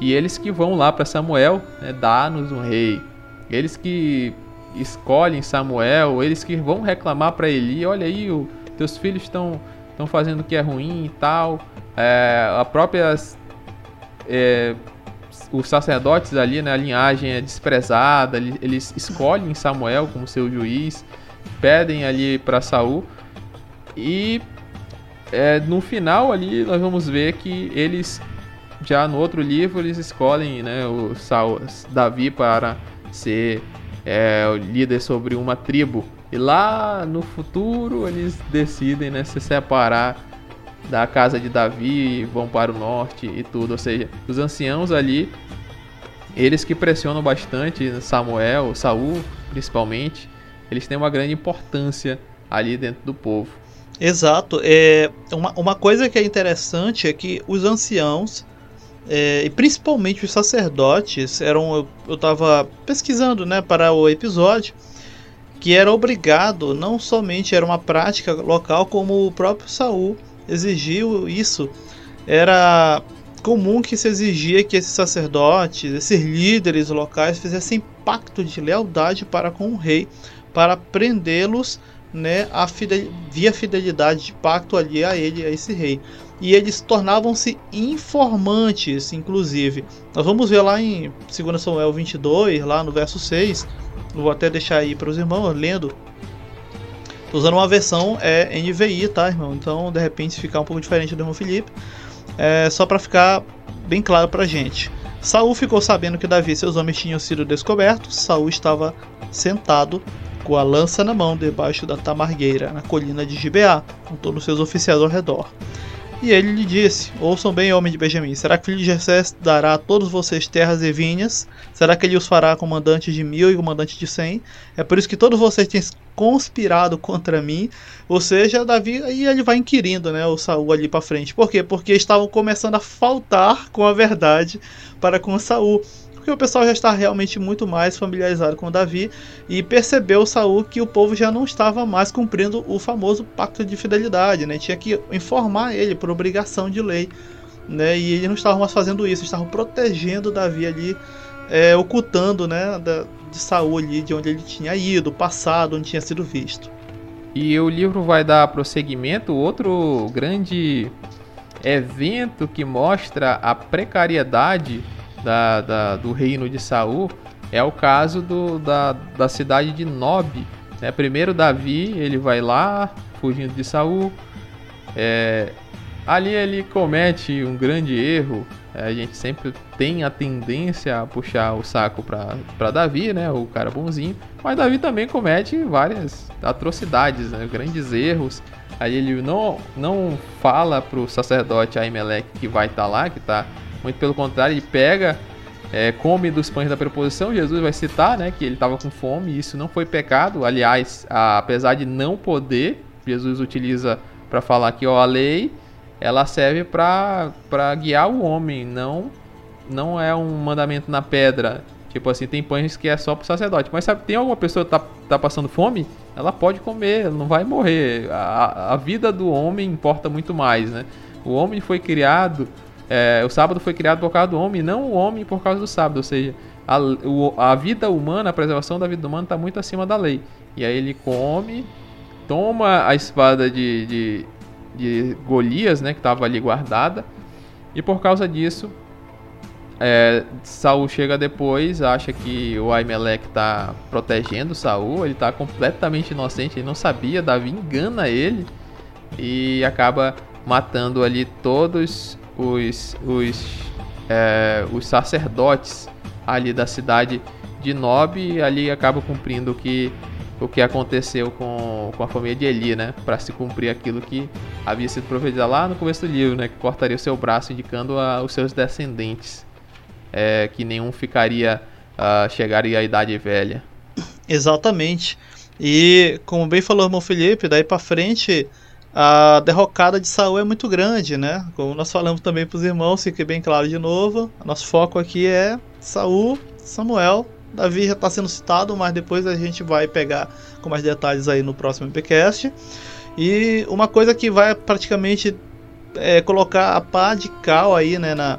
e eles que vão lá para Samuel, né, dar-nos um rei. Eles que escolhem Samuel, eles que vão reclamar para Eli, olha aí, o, teus filhos estão estão fazendo o que é ruim e tal. É, a própria é, os sacerdotes ali, né, a linhagem é desprezada, eles escolhem Samuel como seu juiz, pedem ali para Saul e é, no final ali nós vamos ver que eles já no outro livro eles escolhem né, o Saul, Davi para ser é, o líder sobre uma tribo. E lá no futuro eles decidem né, se separar da casa de Davi, vão para o norte e tudo. Ou seja, os anciãos ali, eles que pressionam bastante Samuel, Saul principalmente, eles têm uma grande importância ali dentro do povo. Exato. É, uma, uma coisa que é interessante é que os anciãos é, e principalmente os sacerdotes eram eu estava pesquisando né para o episódio que era obrigado não somente era uma prática local como o próprio Saul exigiu isso era comum que se exigia que esses sacerdotes esses líderes locais fizessem pacto de lealdade para com o rei para prendê-los né, a fidel... via fidelidade de pacto ali a ele, a esse rei. E eles tornavam-se informantes, inclusive. Nós vamos ver lá em 2 Samuel 22, lá no verso 6. Vou até deixar aí para os irmãos lendo. Estou usando uma versão é, NVI, tá, irmão? Então, de repente, ficar um pouco diferente do irmão Felipe. É, só para ficar bem claro para gente. Saul ficou sabendo que Davi e seus homens tinham sido descobertos. Saul estava sentado com a lança na mão debaixo da tamargueira, na colina de Gibeá, com todos os seus oficiais ao redor. E ele lhe disse: Ouçam bem, homem de Benjamim, será que Jessé dará a todos vocês terras e vinhas? Será que ele os fará comandantes de mil e comandantes de cem? É por isso que todos vocês têm conspirado contra mim. Ou seja, Davi e ele vai inquirindo, né, o Saul ali para frente. Por quê? Porque estavam começando a faltar com a verdade para com Saul porque o pessoal já está realmente muito mais familiarizado com Davi e percebeu Saul que o povo já não estava mais cumprindo o famoso pacto de fidelidade, né? Tinha que informar ele por obrigação de lei, né? E eles não estavam mais fazendo isso, estavam protegendo Davi ali, é, ocultando, né, da, de Saul ali, de onde ele tinha ido, passado, onde tinha sido visto. E o livro vai dar prosseguimento, outro grande evento que mostra a precariedade da, da, do reino de Saul é o caso do, da, da cidade de Nob. Né? Primeiro Davi ele vai lá fugindo de Saul. É, ali ele comete um grande erro. É, a gente sempre tem a tendência a puxar o saco para Davi, né? O cara bonzinho. Mas Davi também comete várias atrocidades, né? grandes erros. Aí ele não, não fala pro sacerdote Ahimelech que vai estar tá lá, que está muito pelo contrário, ele pega, é, come dos pães da preposição. Jesus vai citar né, que ele estava com fome e isso não foi pecado. Aliás, a, apesar de não poder, Jesus utiliza para falar que ó, a lei ela serve para guiar o homem, não, não é um mandamento na pedra. Tipo assim, tem pães que é só para o sacerdote. Mas sabe, tem alguma pessoa que tá, tá passando fome? Ela pode comer, não vai morrer. A, a vida do homem importa muito mais, né? O homem foi criado é, o sábado foi criado por causa do homem, não o homem por causa do sábado. Ou seja, a, o, a vida humana, a preservação da vida humana está muito acima da lei. E aí ele come, toma a espada de, de, de Golias, né, que estava ali guardada, e por causa disso, é, Saul chega depois, acha que o Aimelech está protegendo Saul, ele está completamente inocente, ele não sabia, Davi engana ele e acaba matando ali todos os, os, é, os sacerdotes ali da cidade de Nob e ali acaba cumprindo o que, o que aconteceu com, com a família de Eli, né? Para se cumprir aquilo que havia sido profetizado lá no começo do livro, né? Que cortaria o seu braço, indicando a, os seus descendentes, é, que nenhum ficaria, uh, chegaria à idade velha. Exatamente. E como bem falou o irmão Felipe, daí para frente a derrocada de Saul é muito grande, né? Como nós falamos também para os irmãos, fique bem claro de novo. Nosso foco aqui é Saul, Samuel. Davi já está sendo citado, mas depois a gente vai pegar com mais detalhes aí no próximo podcast. E uma coisa que vai praticamente é, colocar a pá de cal aí, né, na,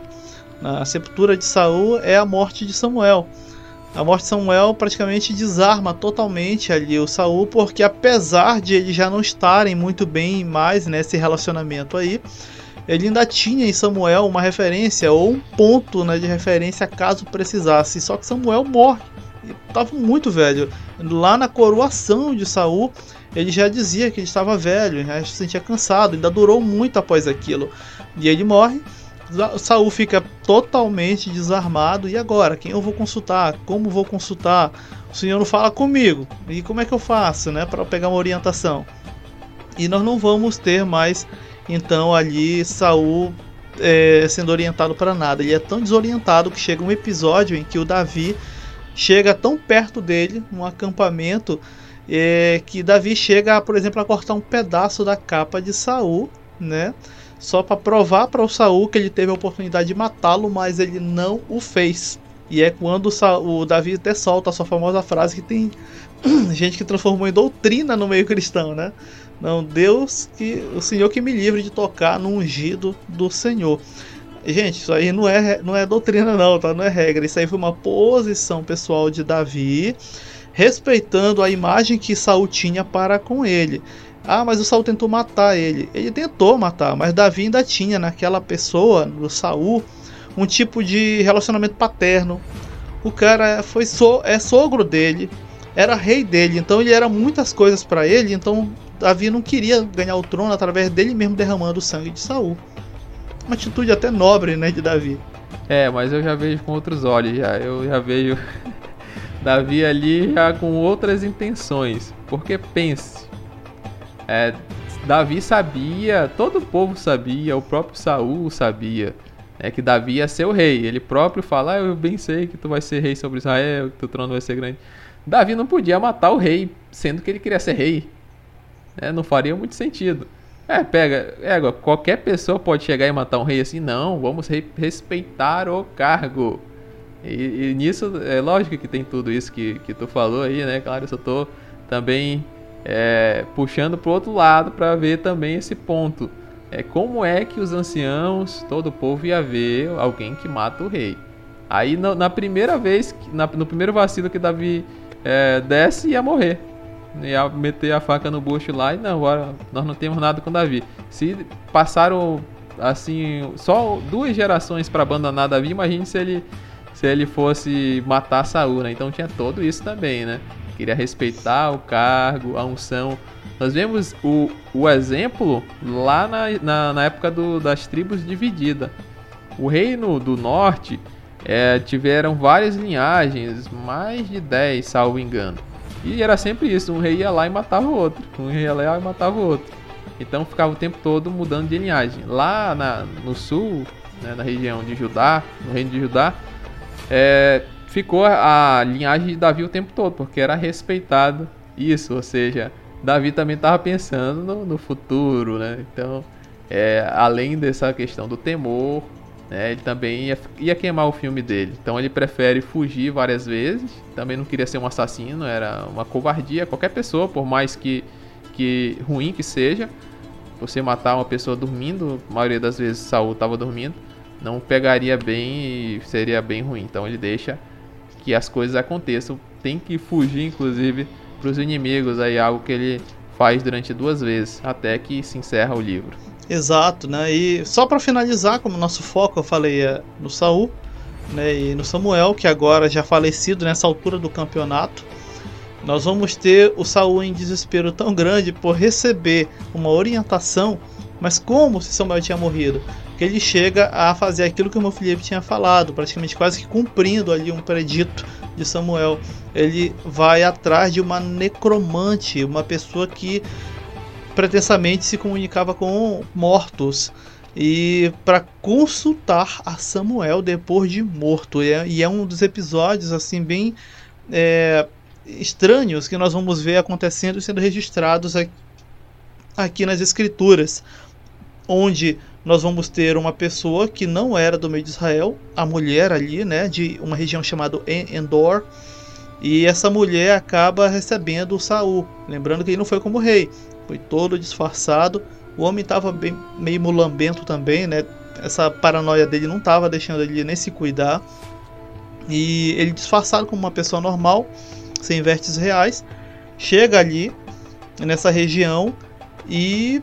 na sepultura de Saul é a morte de Samuel. A morte de Samuel praticamente desarma totalmente ali o Saul, porque apesar de eles já não estarem muito bem mais nesse relacionamento aí, ele ainda tinha em Samuel uma referência ou um ponto né, de referência caso precisasse. Só que Samuel morre. Estava muito velho. Lá na coroação de Saul, ele já dizia que ele estava velho, já se sentia cansado, ainda durou muito após aquilo. E ele morre. Saul fica totalmente desarmado. E agora? Quem eu vou consultar? Como vou consultar? O senhor não fala comigo. E como é que eu faço, né, para pegar uma orientação? E nós não vamos ter mais então ali Saul é, sendo orientado para nada. Ele é tão desorientado que chega um episódio em que o Davi chega tão perto dele, num acampamento, é, que Davi chega, por exemplo, a cortar um pedaço da capa de Saul, né? Só para provar para o Saul que ele teve a oportunidade de matá-lo, mas ele não o fez. E é quando o, Saul, o Davi até solta a sua famosa frase que tem gente que transformou em doutrina no meio cristão, né? Não, Deus que o Senhor que me livre de tocar no ungido do Senhor. Gente, isso aí não é, não é doutrina não, tá? Não é regra. Isso aí foi uma posição pessoal de Davi, respeitando a imagem que Saul tinha para com ele. Ah, mas o Saul tentou matar ele. Ele tentou matar, mas Davi ainda tinha naquela pessoa, no Saul, um tipo de relacionamento paterno. O cara foi so, é sogro dele, era rei dele, então ele era muitas coisas para ele, então Davi não queria ganhar o trono através dele mesmo derramando o sangue de Saul. Uma atitude até nobre, né, de Davi. É, mas eu já vejo com outros olhos já. Eu já vejo Davi ali já com outras intenções. Porque pense, é, Davi sabia, todo o povo sabia, o próprio Saul sabia, é que Davi ia ser o rei. Ele próprio fala: ah, "Eu bem sei que tu vai ser rei sobre Israel, que teu trono vai ser grande". Davi não podia matar o rei, sendo que ele queria ser rei. É, não faria muito sentido. É, pega, é, qualquer pessoa pode chegar e matar um rei assim, não, vamos re respeitar o cargo. E, e, nisso, é lógico que tem tudo isso que, que tu falou aí, né? Claro, eu só tô também é, puxando pro outro lado para ver também esse ponto. É como é que os anciãos, todo o povo ia ver alguém que mata o rei. Aí na, na primeira vez, na, no primeiro vacilo que Davi é, desce, ia morrer ia meter a faca no bucho lá e não, agora nós não temos nada com Davi. Se passaram assim só duas gerações para abandonar Davi, imagine se ele se ele fosse matar Saul, né? Então tinha todo isso também, né? Queria respeitar o cargo, a unção. Nós vemos o, o exemplo lá na, na, na época do, das tribos divididas. O reino do norte é, tiveram várias linhagens, mais de 10, salvo engano. E era sempre isso, um rei ia lá e matava o outro, um rei ia lá e matava o outro. Então ficava o tempo todo mudando de linhagem. Lá na, no sul, né, na região de Judá, no reino de Judá, é, ficou a linhagem de Davi o tempo todo, porque era respeitado isso, ou seja, Davi também estava pensando no, no, futuro, né? Então, é, além dessa questão do temor, né, ele também ia, ia, queimar o filme dele. Então ele prefere fugir várias vezes. Também não queria ser um assassino, era uma covardia. Qualquer pessoa, por mais que, que ruim que seja, você matar uma pessoa dormindo, a maioria das vezes Saul estava dormindo, não pegaria bem e seria bem ruim. Então ele deixa que as coisas aconteçam. Tem que fugir, inclusive, para os inimigos. Aí algo que ele faz durante duas vezes, até que se encerra o livro. Exato, né? E só para finalizar, como nosso foco eu falei é no Saul, né, e no Samuel, que agora já falecido nessa altura do campeonato, nós vamos ter o Saul em desespero tão grande por receber uma orientação, mas como se Samuel tinha morrido, que ele chega a fazer aquilo que o meu Felipe tinha falado, praticamente quase que cumprindo ali um predito de Samuel. Ele vai atrás de uma necromante, uma pessoa que pretensamente se comunicava com mortos e para consultar a Samuel depois de morto. E é, e é um dos episódios assim bem é, estranhos que nós vamos ver acontecendo e sendo registrados aqui, aqui nas escrituras, onde nós vamos ter uma pessoa que não era do meio de Israel, a mulher ali, né, de uma região chamada Endor, e essa mulher acaba recebendo Saul, lembrando que ele não foi como rei, foi todo disfarçado. O homem estava meio mulambento também, né? Essa paranoia dele não estava deixando ele nem se cuidar. E ele disfarçado como uma pessoa normal, sem vestes reais, chega ali nessa região e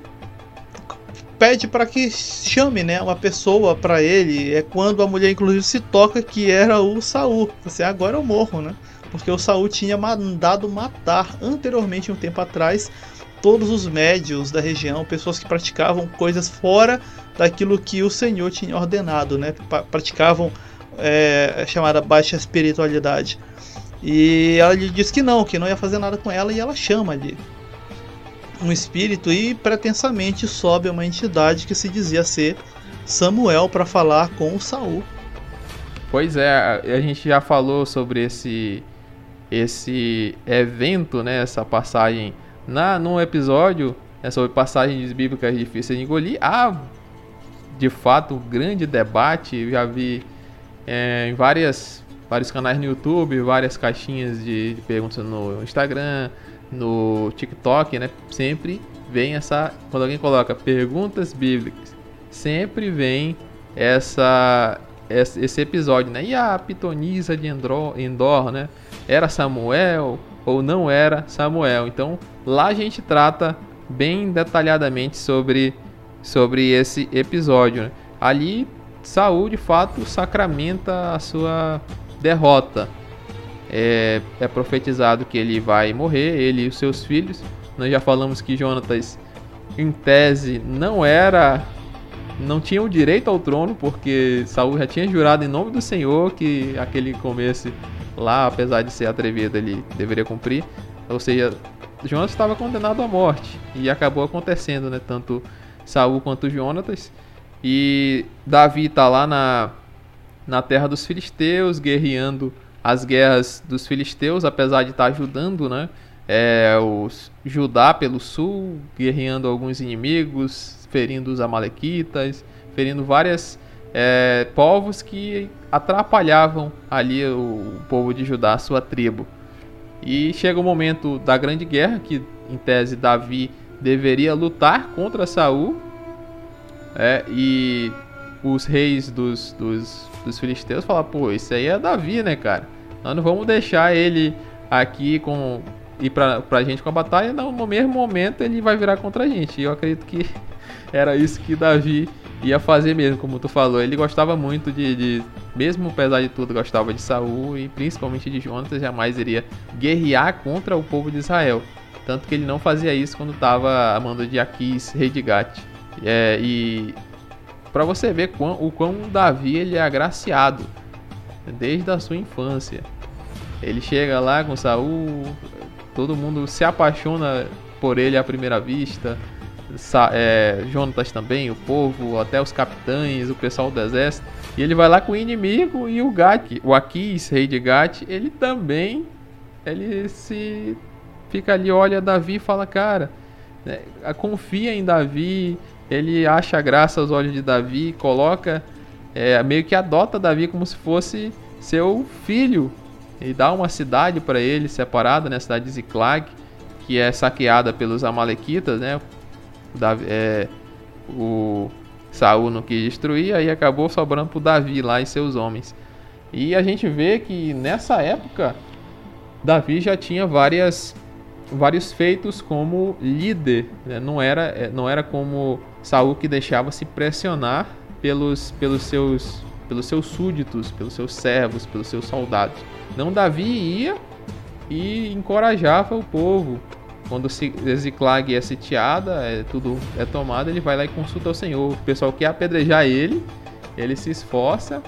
pede para que chame, né, uma pessoa para ele. É quando a mulher inclusive se toca que era o Saul. Assim, agora eu morro, né? Porque o Saul tinha mandado matar anteriormente um tempo atrás todos os médios da região, pessoas que praticavam coisas fora daquilo que o Senhor tinha ordenado, né? Praticavam é, chamada baixa espiritualidade. E ela lhe diz que não, que não ia fazer nada com ela, e ela chama ali um espírito e pretensamente sobe uma entidade que se dizia ser Samuel para falar com o Saul. Pois é, a gente já falou sobre esse esse evento, né, essa passagem na num episódio é sobre passagens bíblicas difíceis de engolir. Há, de fato, um grande debate. Eu já vi é, em várias, vários canais no YouTube, várias caixinhas de, de perguntas no Instagram, no TikTok, né? Sempre vem essa. Quando alguém coloca perguntas bíblicas, sempre vem essa esse episódio, né? E a pitonisa de Endor, né? Era Samuel ou não era Samuel? Então, Lá a gente trata bem detalhadamente sobre, sobre esse episódio. Né? Ali, Saul de fato sacramenta a sua derrota. É, é, profetizado que ele vai morrer, ele e os seus filhos. Nós já falamos que Jonatas, em tese, não era. Não tinha o direito ao trono, porque Saul já tinha jurado em nome do Senhor que aquele começo lá, apesar de ser atrevido, ele deveria cumprir. Ou seja, Jonas estava condenado à morte e acabou acontecendo, né? Tanto Saul quanto Jonatas. E Davi está lá na, na terra dos filisteus, guerreando as guerras dos filisteus, apesar de estar ajudando, né? É, os Judá pelo sul, guerreando alguns inimigos, ferindo os amalequitas, ferindo várias é, povos que atrapalhavam ali o, o povo de Judá, sua tribo. E chega o momento da grande guerra, que em tese Davi deveria lutar contra Saul. É, e os reis dos, dos, dos filisteus falam, pô, isso aí é Davi, né, cara? Nós não vamos deixar ele aqui com ir pra, pra gente com a batalha, não, no mesmo momento ele vai virar contra a gente. E eu acredito que era isso que Davi ia fazer mesmo, como tu falou. Ele gostava muito de, de, mesmo apesar de tudo, gostava de Saul e principalmente de Jonatas, jamais iria guerrear contra o povo de Israel. Tanto que ele não fazia isso quando estava a mando de Aquis, rei de Gat. É, e para você ver quão, o quão Davi ele é agraciado desde a sua infância. Ele chega lá com Saul, todo mundo se apaixona por ele à primeira vista é, Jonatas também, o povo, até os capitães, o pessoal do exército. E ele vai lá com o inimigo e o Gat, o Aquis, rei de Gat, ele também ele se fica ali, olha Davi e fala, cara, né, confia em Davi, ele acha graça aos olhos de Davi, coloca, é, meio que adota Davi como se fosse seu filho e dá uma cidade para ele separada, né, a cidade de Ziklag, que é saqueada pelos amalequitas, né, Davi, é, o Saul não quis destruir, aí acabou sobrando pro Davi lá e seus homens. E a gente vê que nessa época Davi já tinha várias vários feitos como líder, né? não era é, não era como Saul que deixava se pressionar pelos pelos seus pelos seus súditos, pelos seus servos, pelos seus soldados. Não Davi ia e encorajava o povo, quando Ziklag é sitiada, é, tudo é tomado, ele vai lá e consulta o Senhor. O pessoal quer apedrejar ele, ele se esforça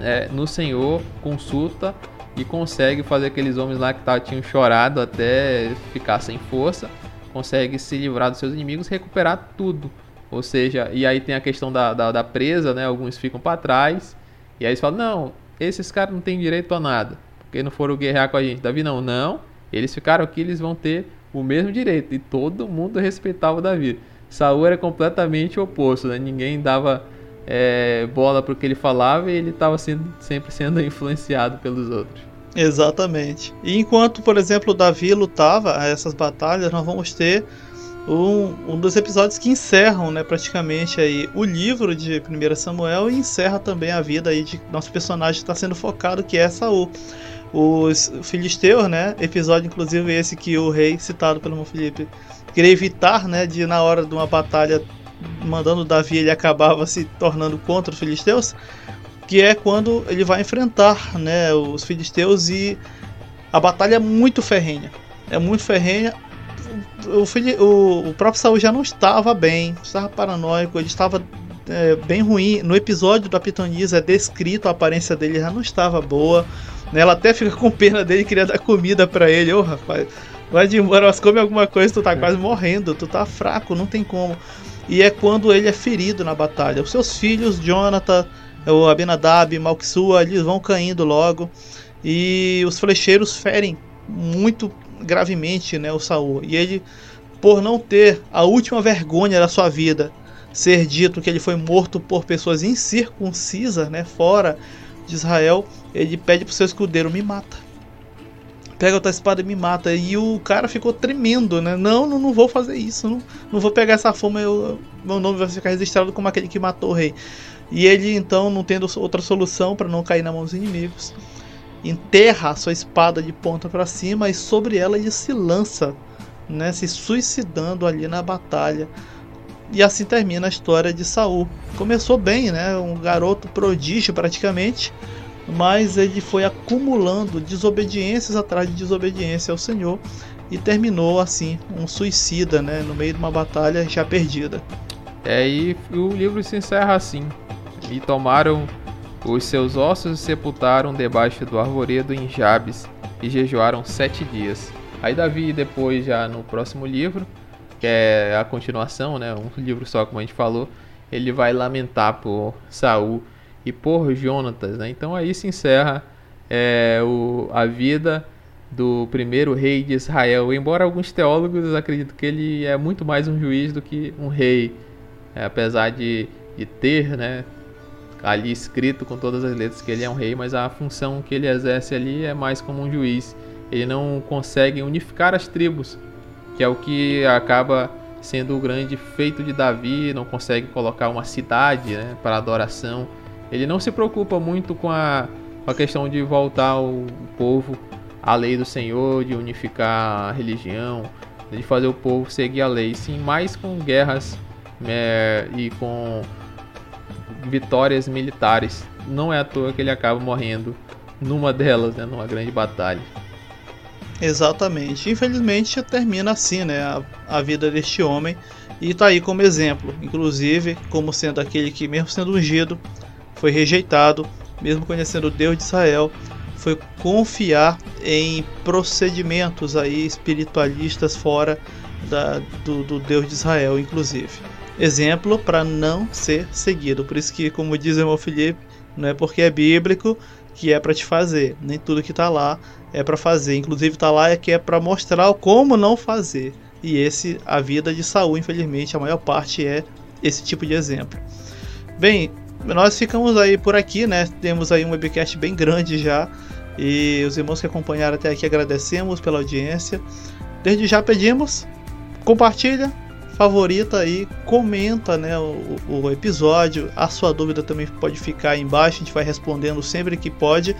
é, no Senhor, consulta e consegue fazer aqueles homens lá que tá, tinham chorado até ficar sem força, consegue se livrar dos seus inimigos, recuperar tudo. Ou seja, e aí tem a questão da, da, da presa, né? Alguns ficam para trás, e aí eles falam: não, esses caras não têm direito a nada, porque não foram guerrear com a gente. Davi, não, não, eles ficaram aqui, eles vão ter o mesmo direito e todo mundo respeitava Davi. Saul era completamente oposto, né? ninguém dava é, bola para o que ele falava e ele estava sempre sendo influenciado pelos outros. Exatamente. E enquanto, por exemplo, Davi lutava essas batalhas, nós vamos ter um, um dos episódios que encerram, né, praticamente aí o livro de 1 Samuel e encerra também a vida aí de nosso personagem está sendo focado, que é Saul os filisteus, né? Episódio inclusive esse que o rei citado pelo irmão Felipe queria evitar, né, de na hora de uma batalha mandando Davi ele acabava se tornando contra os filisteus, que é quando ele vai enfrentar, né, os filisteus e a batalha é muito ferrenha. É muito ferrenha. O, o, o próprio Saul já não estava bem, estava paranoico, ele estava é, bem ruim. No episódio da Pitonisa é descrito a aparência dele já não estava boa. Né? Ela até fica com pena dele queria dar comida para ele. Ô, oh, rapaz, vai de embora, mas come alguma coisa, tu tá quase morrendo, tu tá fraco, não tem como. E é quando ele é ferido na batalha. Os seus filhos, Jonathan, o Abinadab, Malquisua, eles vão caindo logo. E os flecheiros ferem muito gravemente né, o Saul. E ele, por não ter a última vergonha da sua vida, ser dito que ele foi morto por pessoas incircuncisas, né, fora de Israel, ele pede pro seu escudeiro: me mata. Pega a tua espada e me mata. E o cara ficou tremendo, né? Não, não, não vou fazer isso. Não, não vou pegar essa fama. Eu, meu nome vai ficar registrado como aquele que matou o rei. E ele, então, não tendo outra solução para não cair na mão dos inimigos, enterra a sua espada de ponta para cima e sobre ela ele se lança, né? Se suicidando ali na batalha. E assim termina a história de Saul. Começou bem, né? Um garoto prodígio praticamente, mas ele foi acumulando desobediências atrás de desobediência ao Senhor e terminou assim um suicida, né? No meio de uma batalha já perdida. É, e o livro se encerra assim. E tomaram os seus ossos sepultaram debaixo do arvoredo em Jabes e jejuaram sete dias. Aí Davi depois já no próximo livro, que é a continuação, né, um livro só como a gente falou, ele vai lamentar por Saul e por Jonatas, né? Então aí se encerra é, o, a vida do primeiro rei de Israel. Embora alguns teólogos acreditem que ele é muito mais um juiz do que um rei, é, apesar de, de ter, né, ali escrito com todas as letras que ele é um rei, mas a função que ele exerce ali é mais como um juiz. Ele não consegue unificar as tribos, que é o que acaba sendo o grande feito de Davi, não consegue colocar uma cidade né, para adoração. Ele não se preocupa muito com a, com a questão de voltar o povo à lei do Senhor, de unificar a religião, de fazer o povo seguir a lei, sim mais com guerras é, e com vitórias militares. Não é à toa que ele acaba morrendo numa delas, né, numa grande batalha. Exatamente. Infelizmente termina assim, né, a, a vida deste homem e está aí como exemplo, inclusive como sendo aquele que mesmo sendo ungido foi rejeitado, mesmo conhecendo o Deus de Israel, foi confiar em procedimentos aí espiritualistas fora da, do, do Deus de Israel, inclusive exemplo para não ser seguido. Por isso que, como diz o irmão Felipe, não é porque é bíblico que é para te fazer. Nem tudo que está lá é para fazer. Inclusive está lá é que é para mostrar como não fazer. E esse a vida de Saul, infelizmente, a maior parte é esse tipo de exemplo. Bem, nós ficamos aí por aqui, né? Temos aí um webcast bem grande já. E os irmãos que acompanharam até aqui agradecemos pela audiência. Desde já pedimos, compartilha, favorita aí, comenta né, o, o, episódio. A sua dúvida também pode ficar aí embaixo, a gente vai respondendo sempre que pode.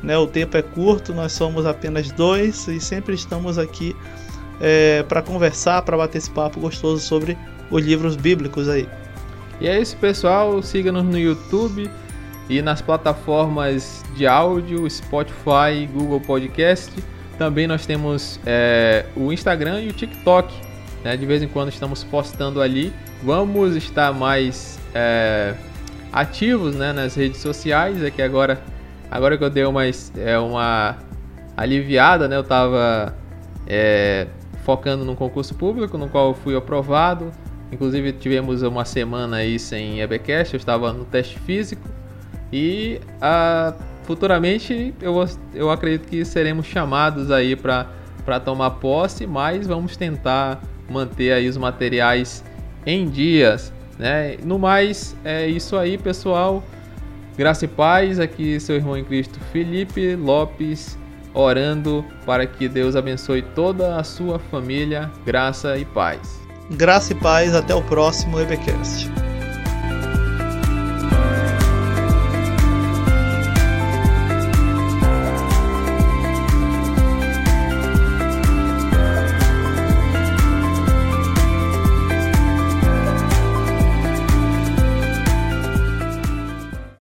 Né, o tempo é curto, nós somos apenas dois e sempre estamos aqui é, para conversar, para bater esse papo gostoso sobre os livros bíblicos aí. E é isso, pessoal. Siga-nos no YouTube e nas plataformas de áudio, Spotify, Google Podcast. Também nós temos é, o Instagram e o TikTok. Né? De vez em quando estamos postando ali. Vamos estar mais é, ativos né, nas redes sociais. É que agora, agora que eu dei uma, é, uma aliviada, né? Eu estava é, focando num concurso público no qual eu fui aprovado. Inclusive tivemos uma semana aí sem EBcast, eu estava no teste físico e a, futuramente eu, eu acredito que seremos chamados aí para tomar posse, mas vamos tentar manter aí os materiais em dias, né? No mais, é isso aí, pessoal. Graça e paz, aqui seu irmão em Cristo Felipe Lopes, orando para que Deus abençoe toda a sua família, graça e paz. Graça e paz, até o próximo EBcast.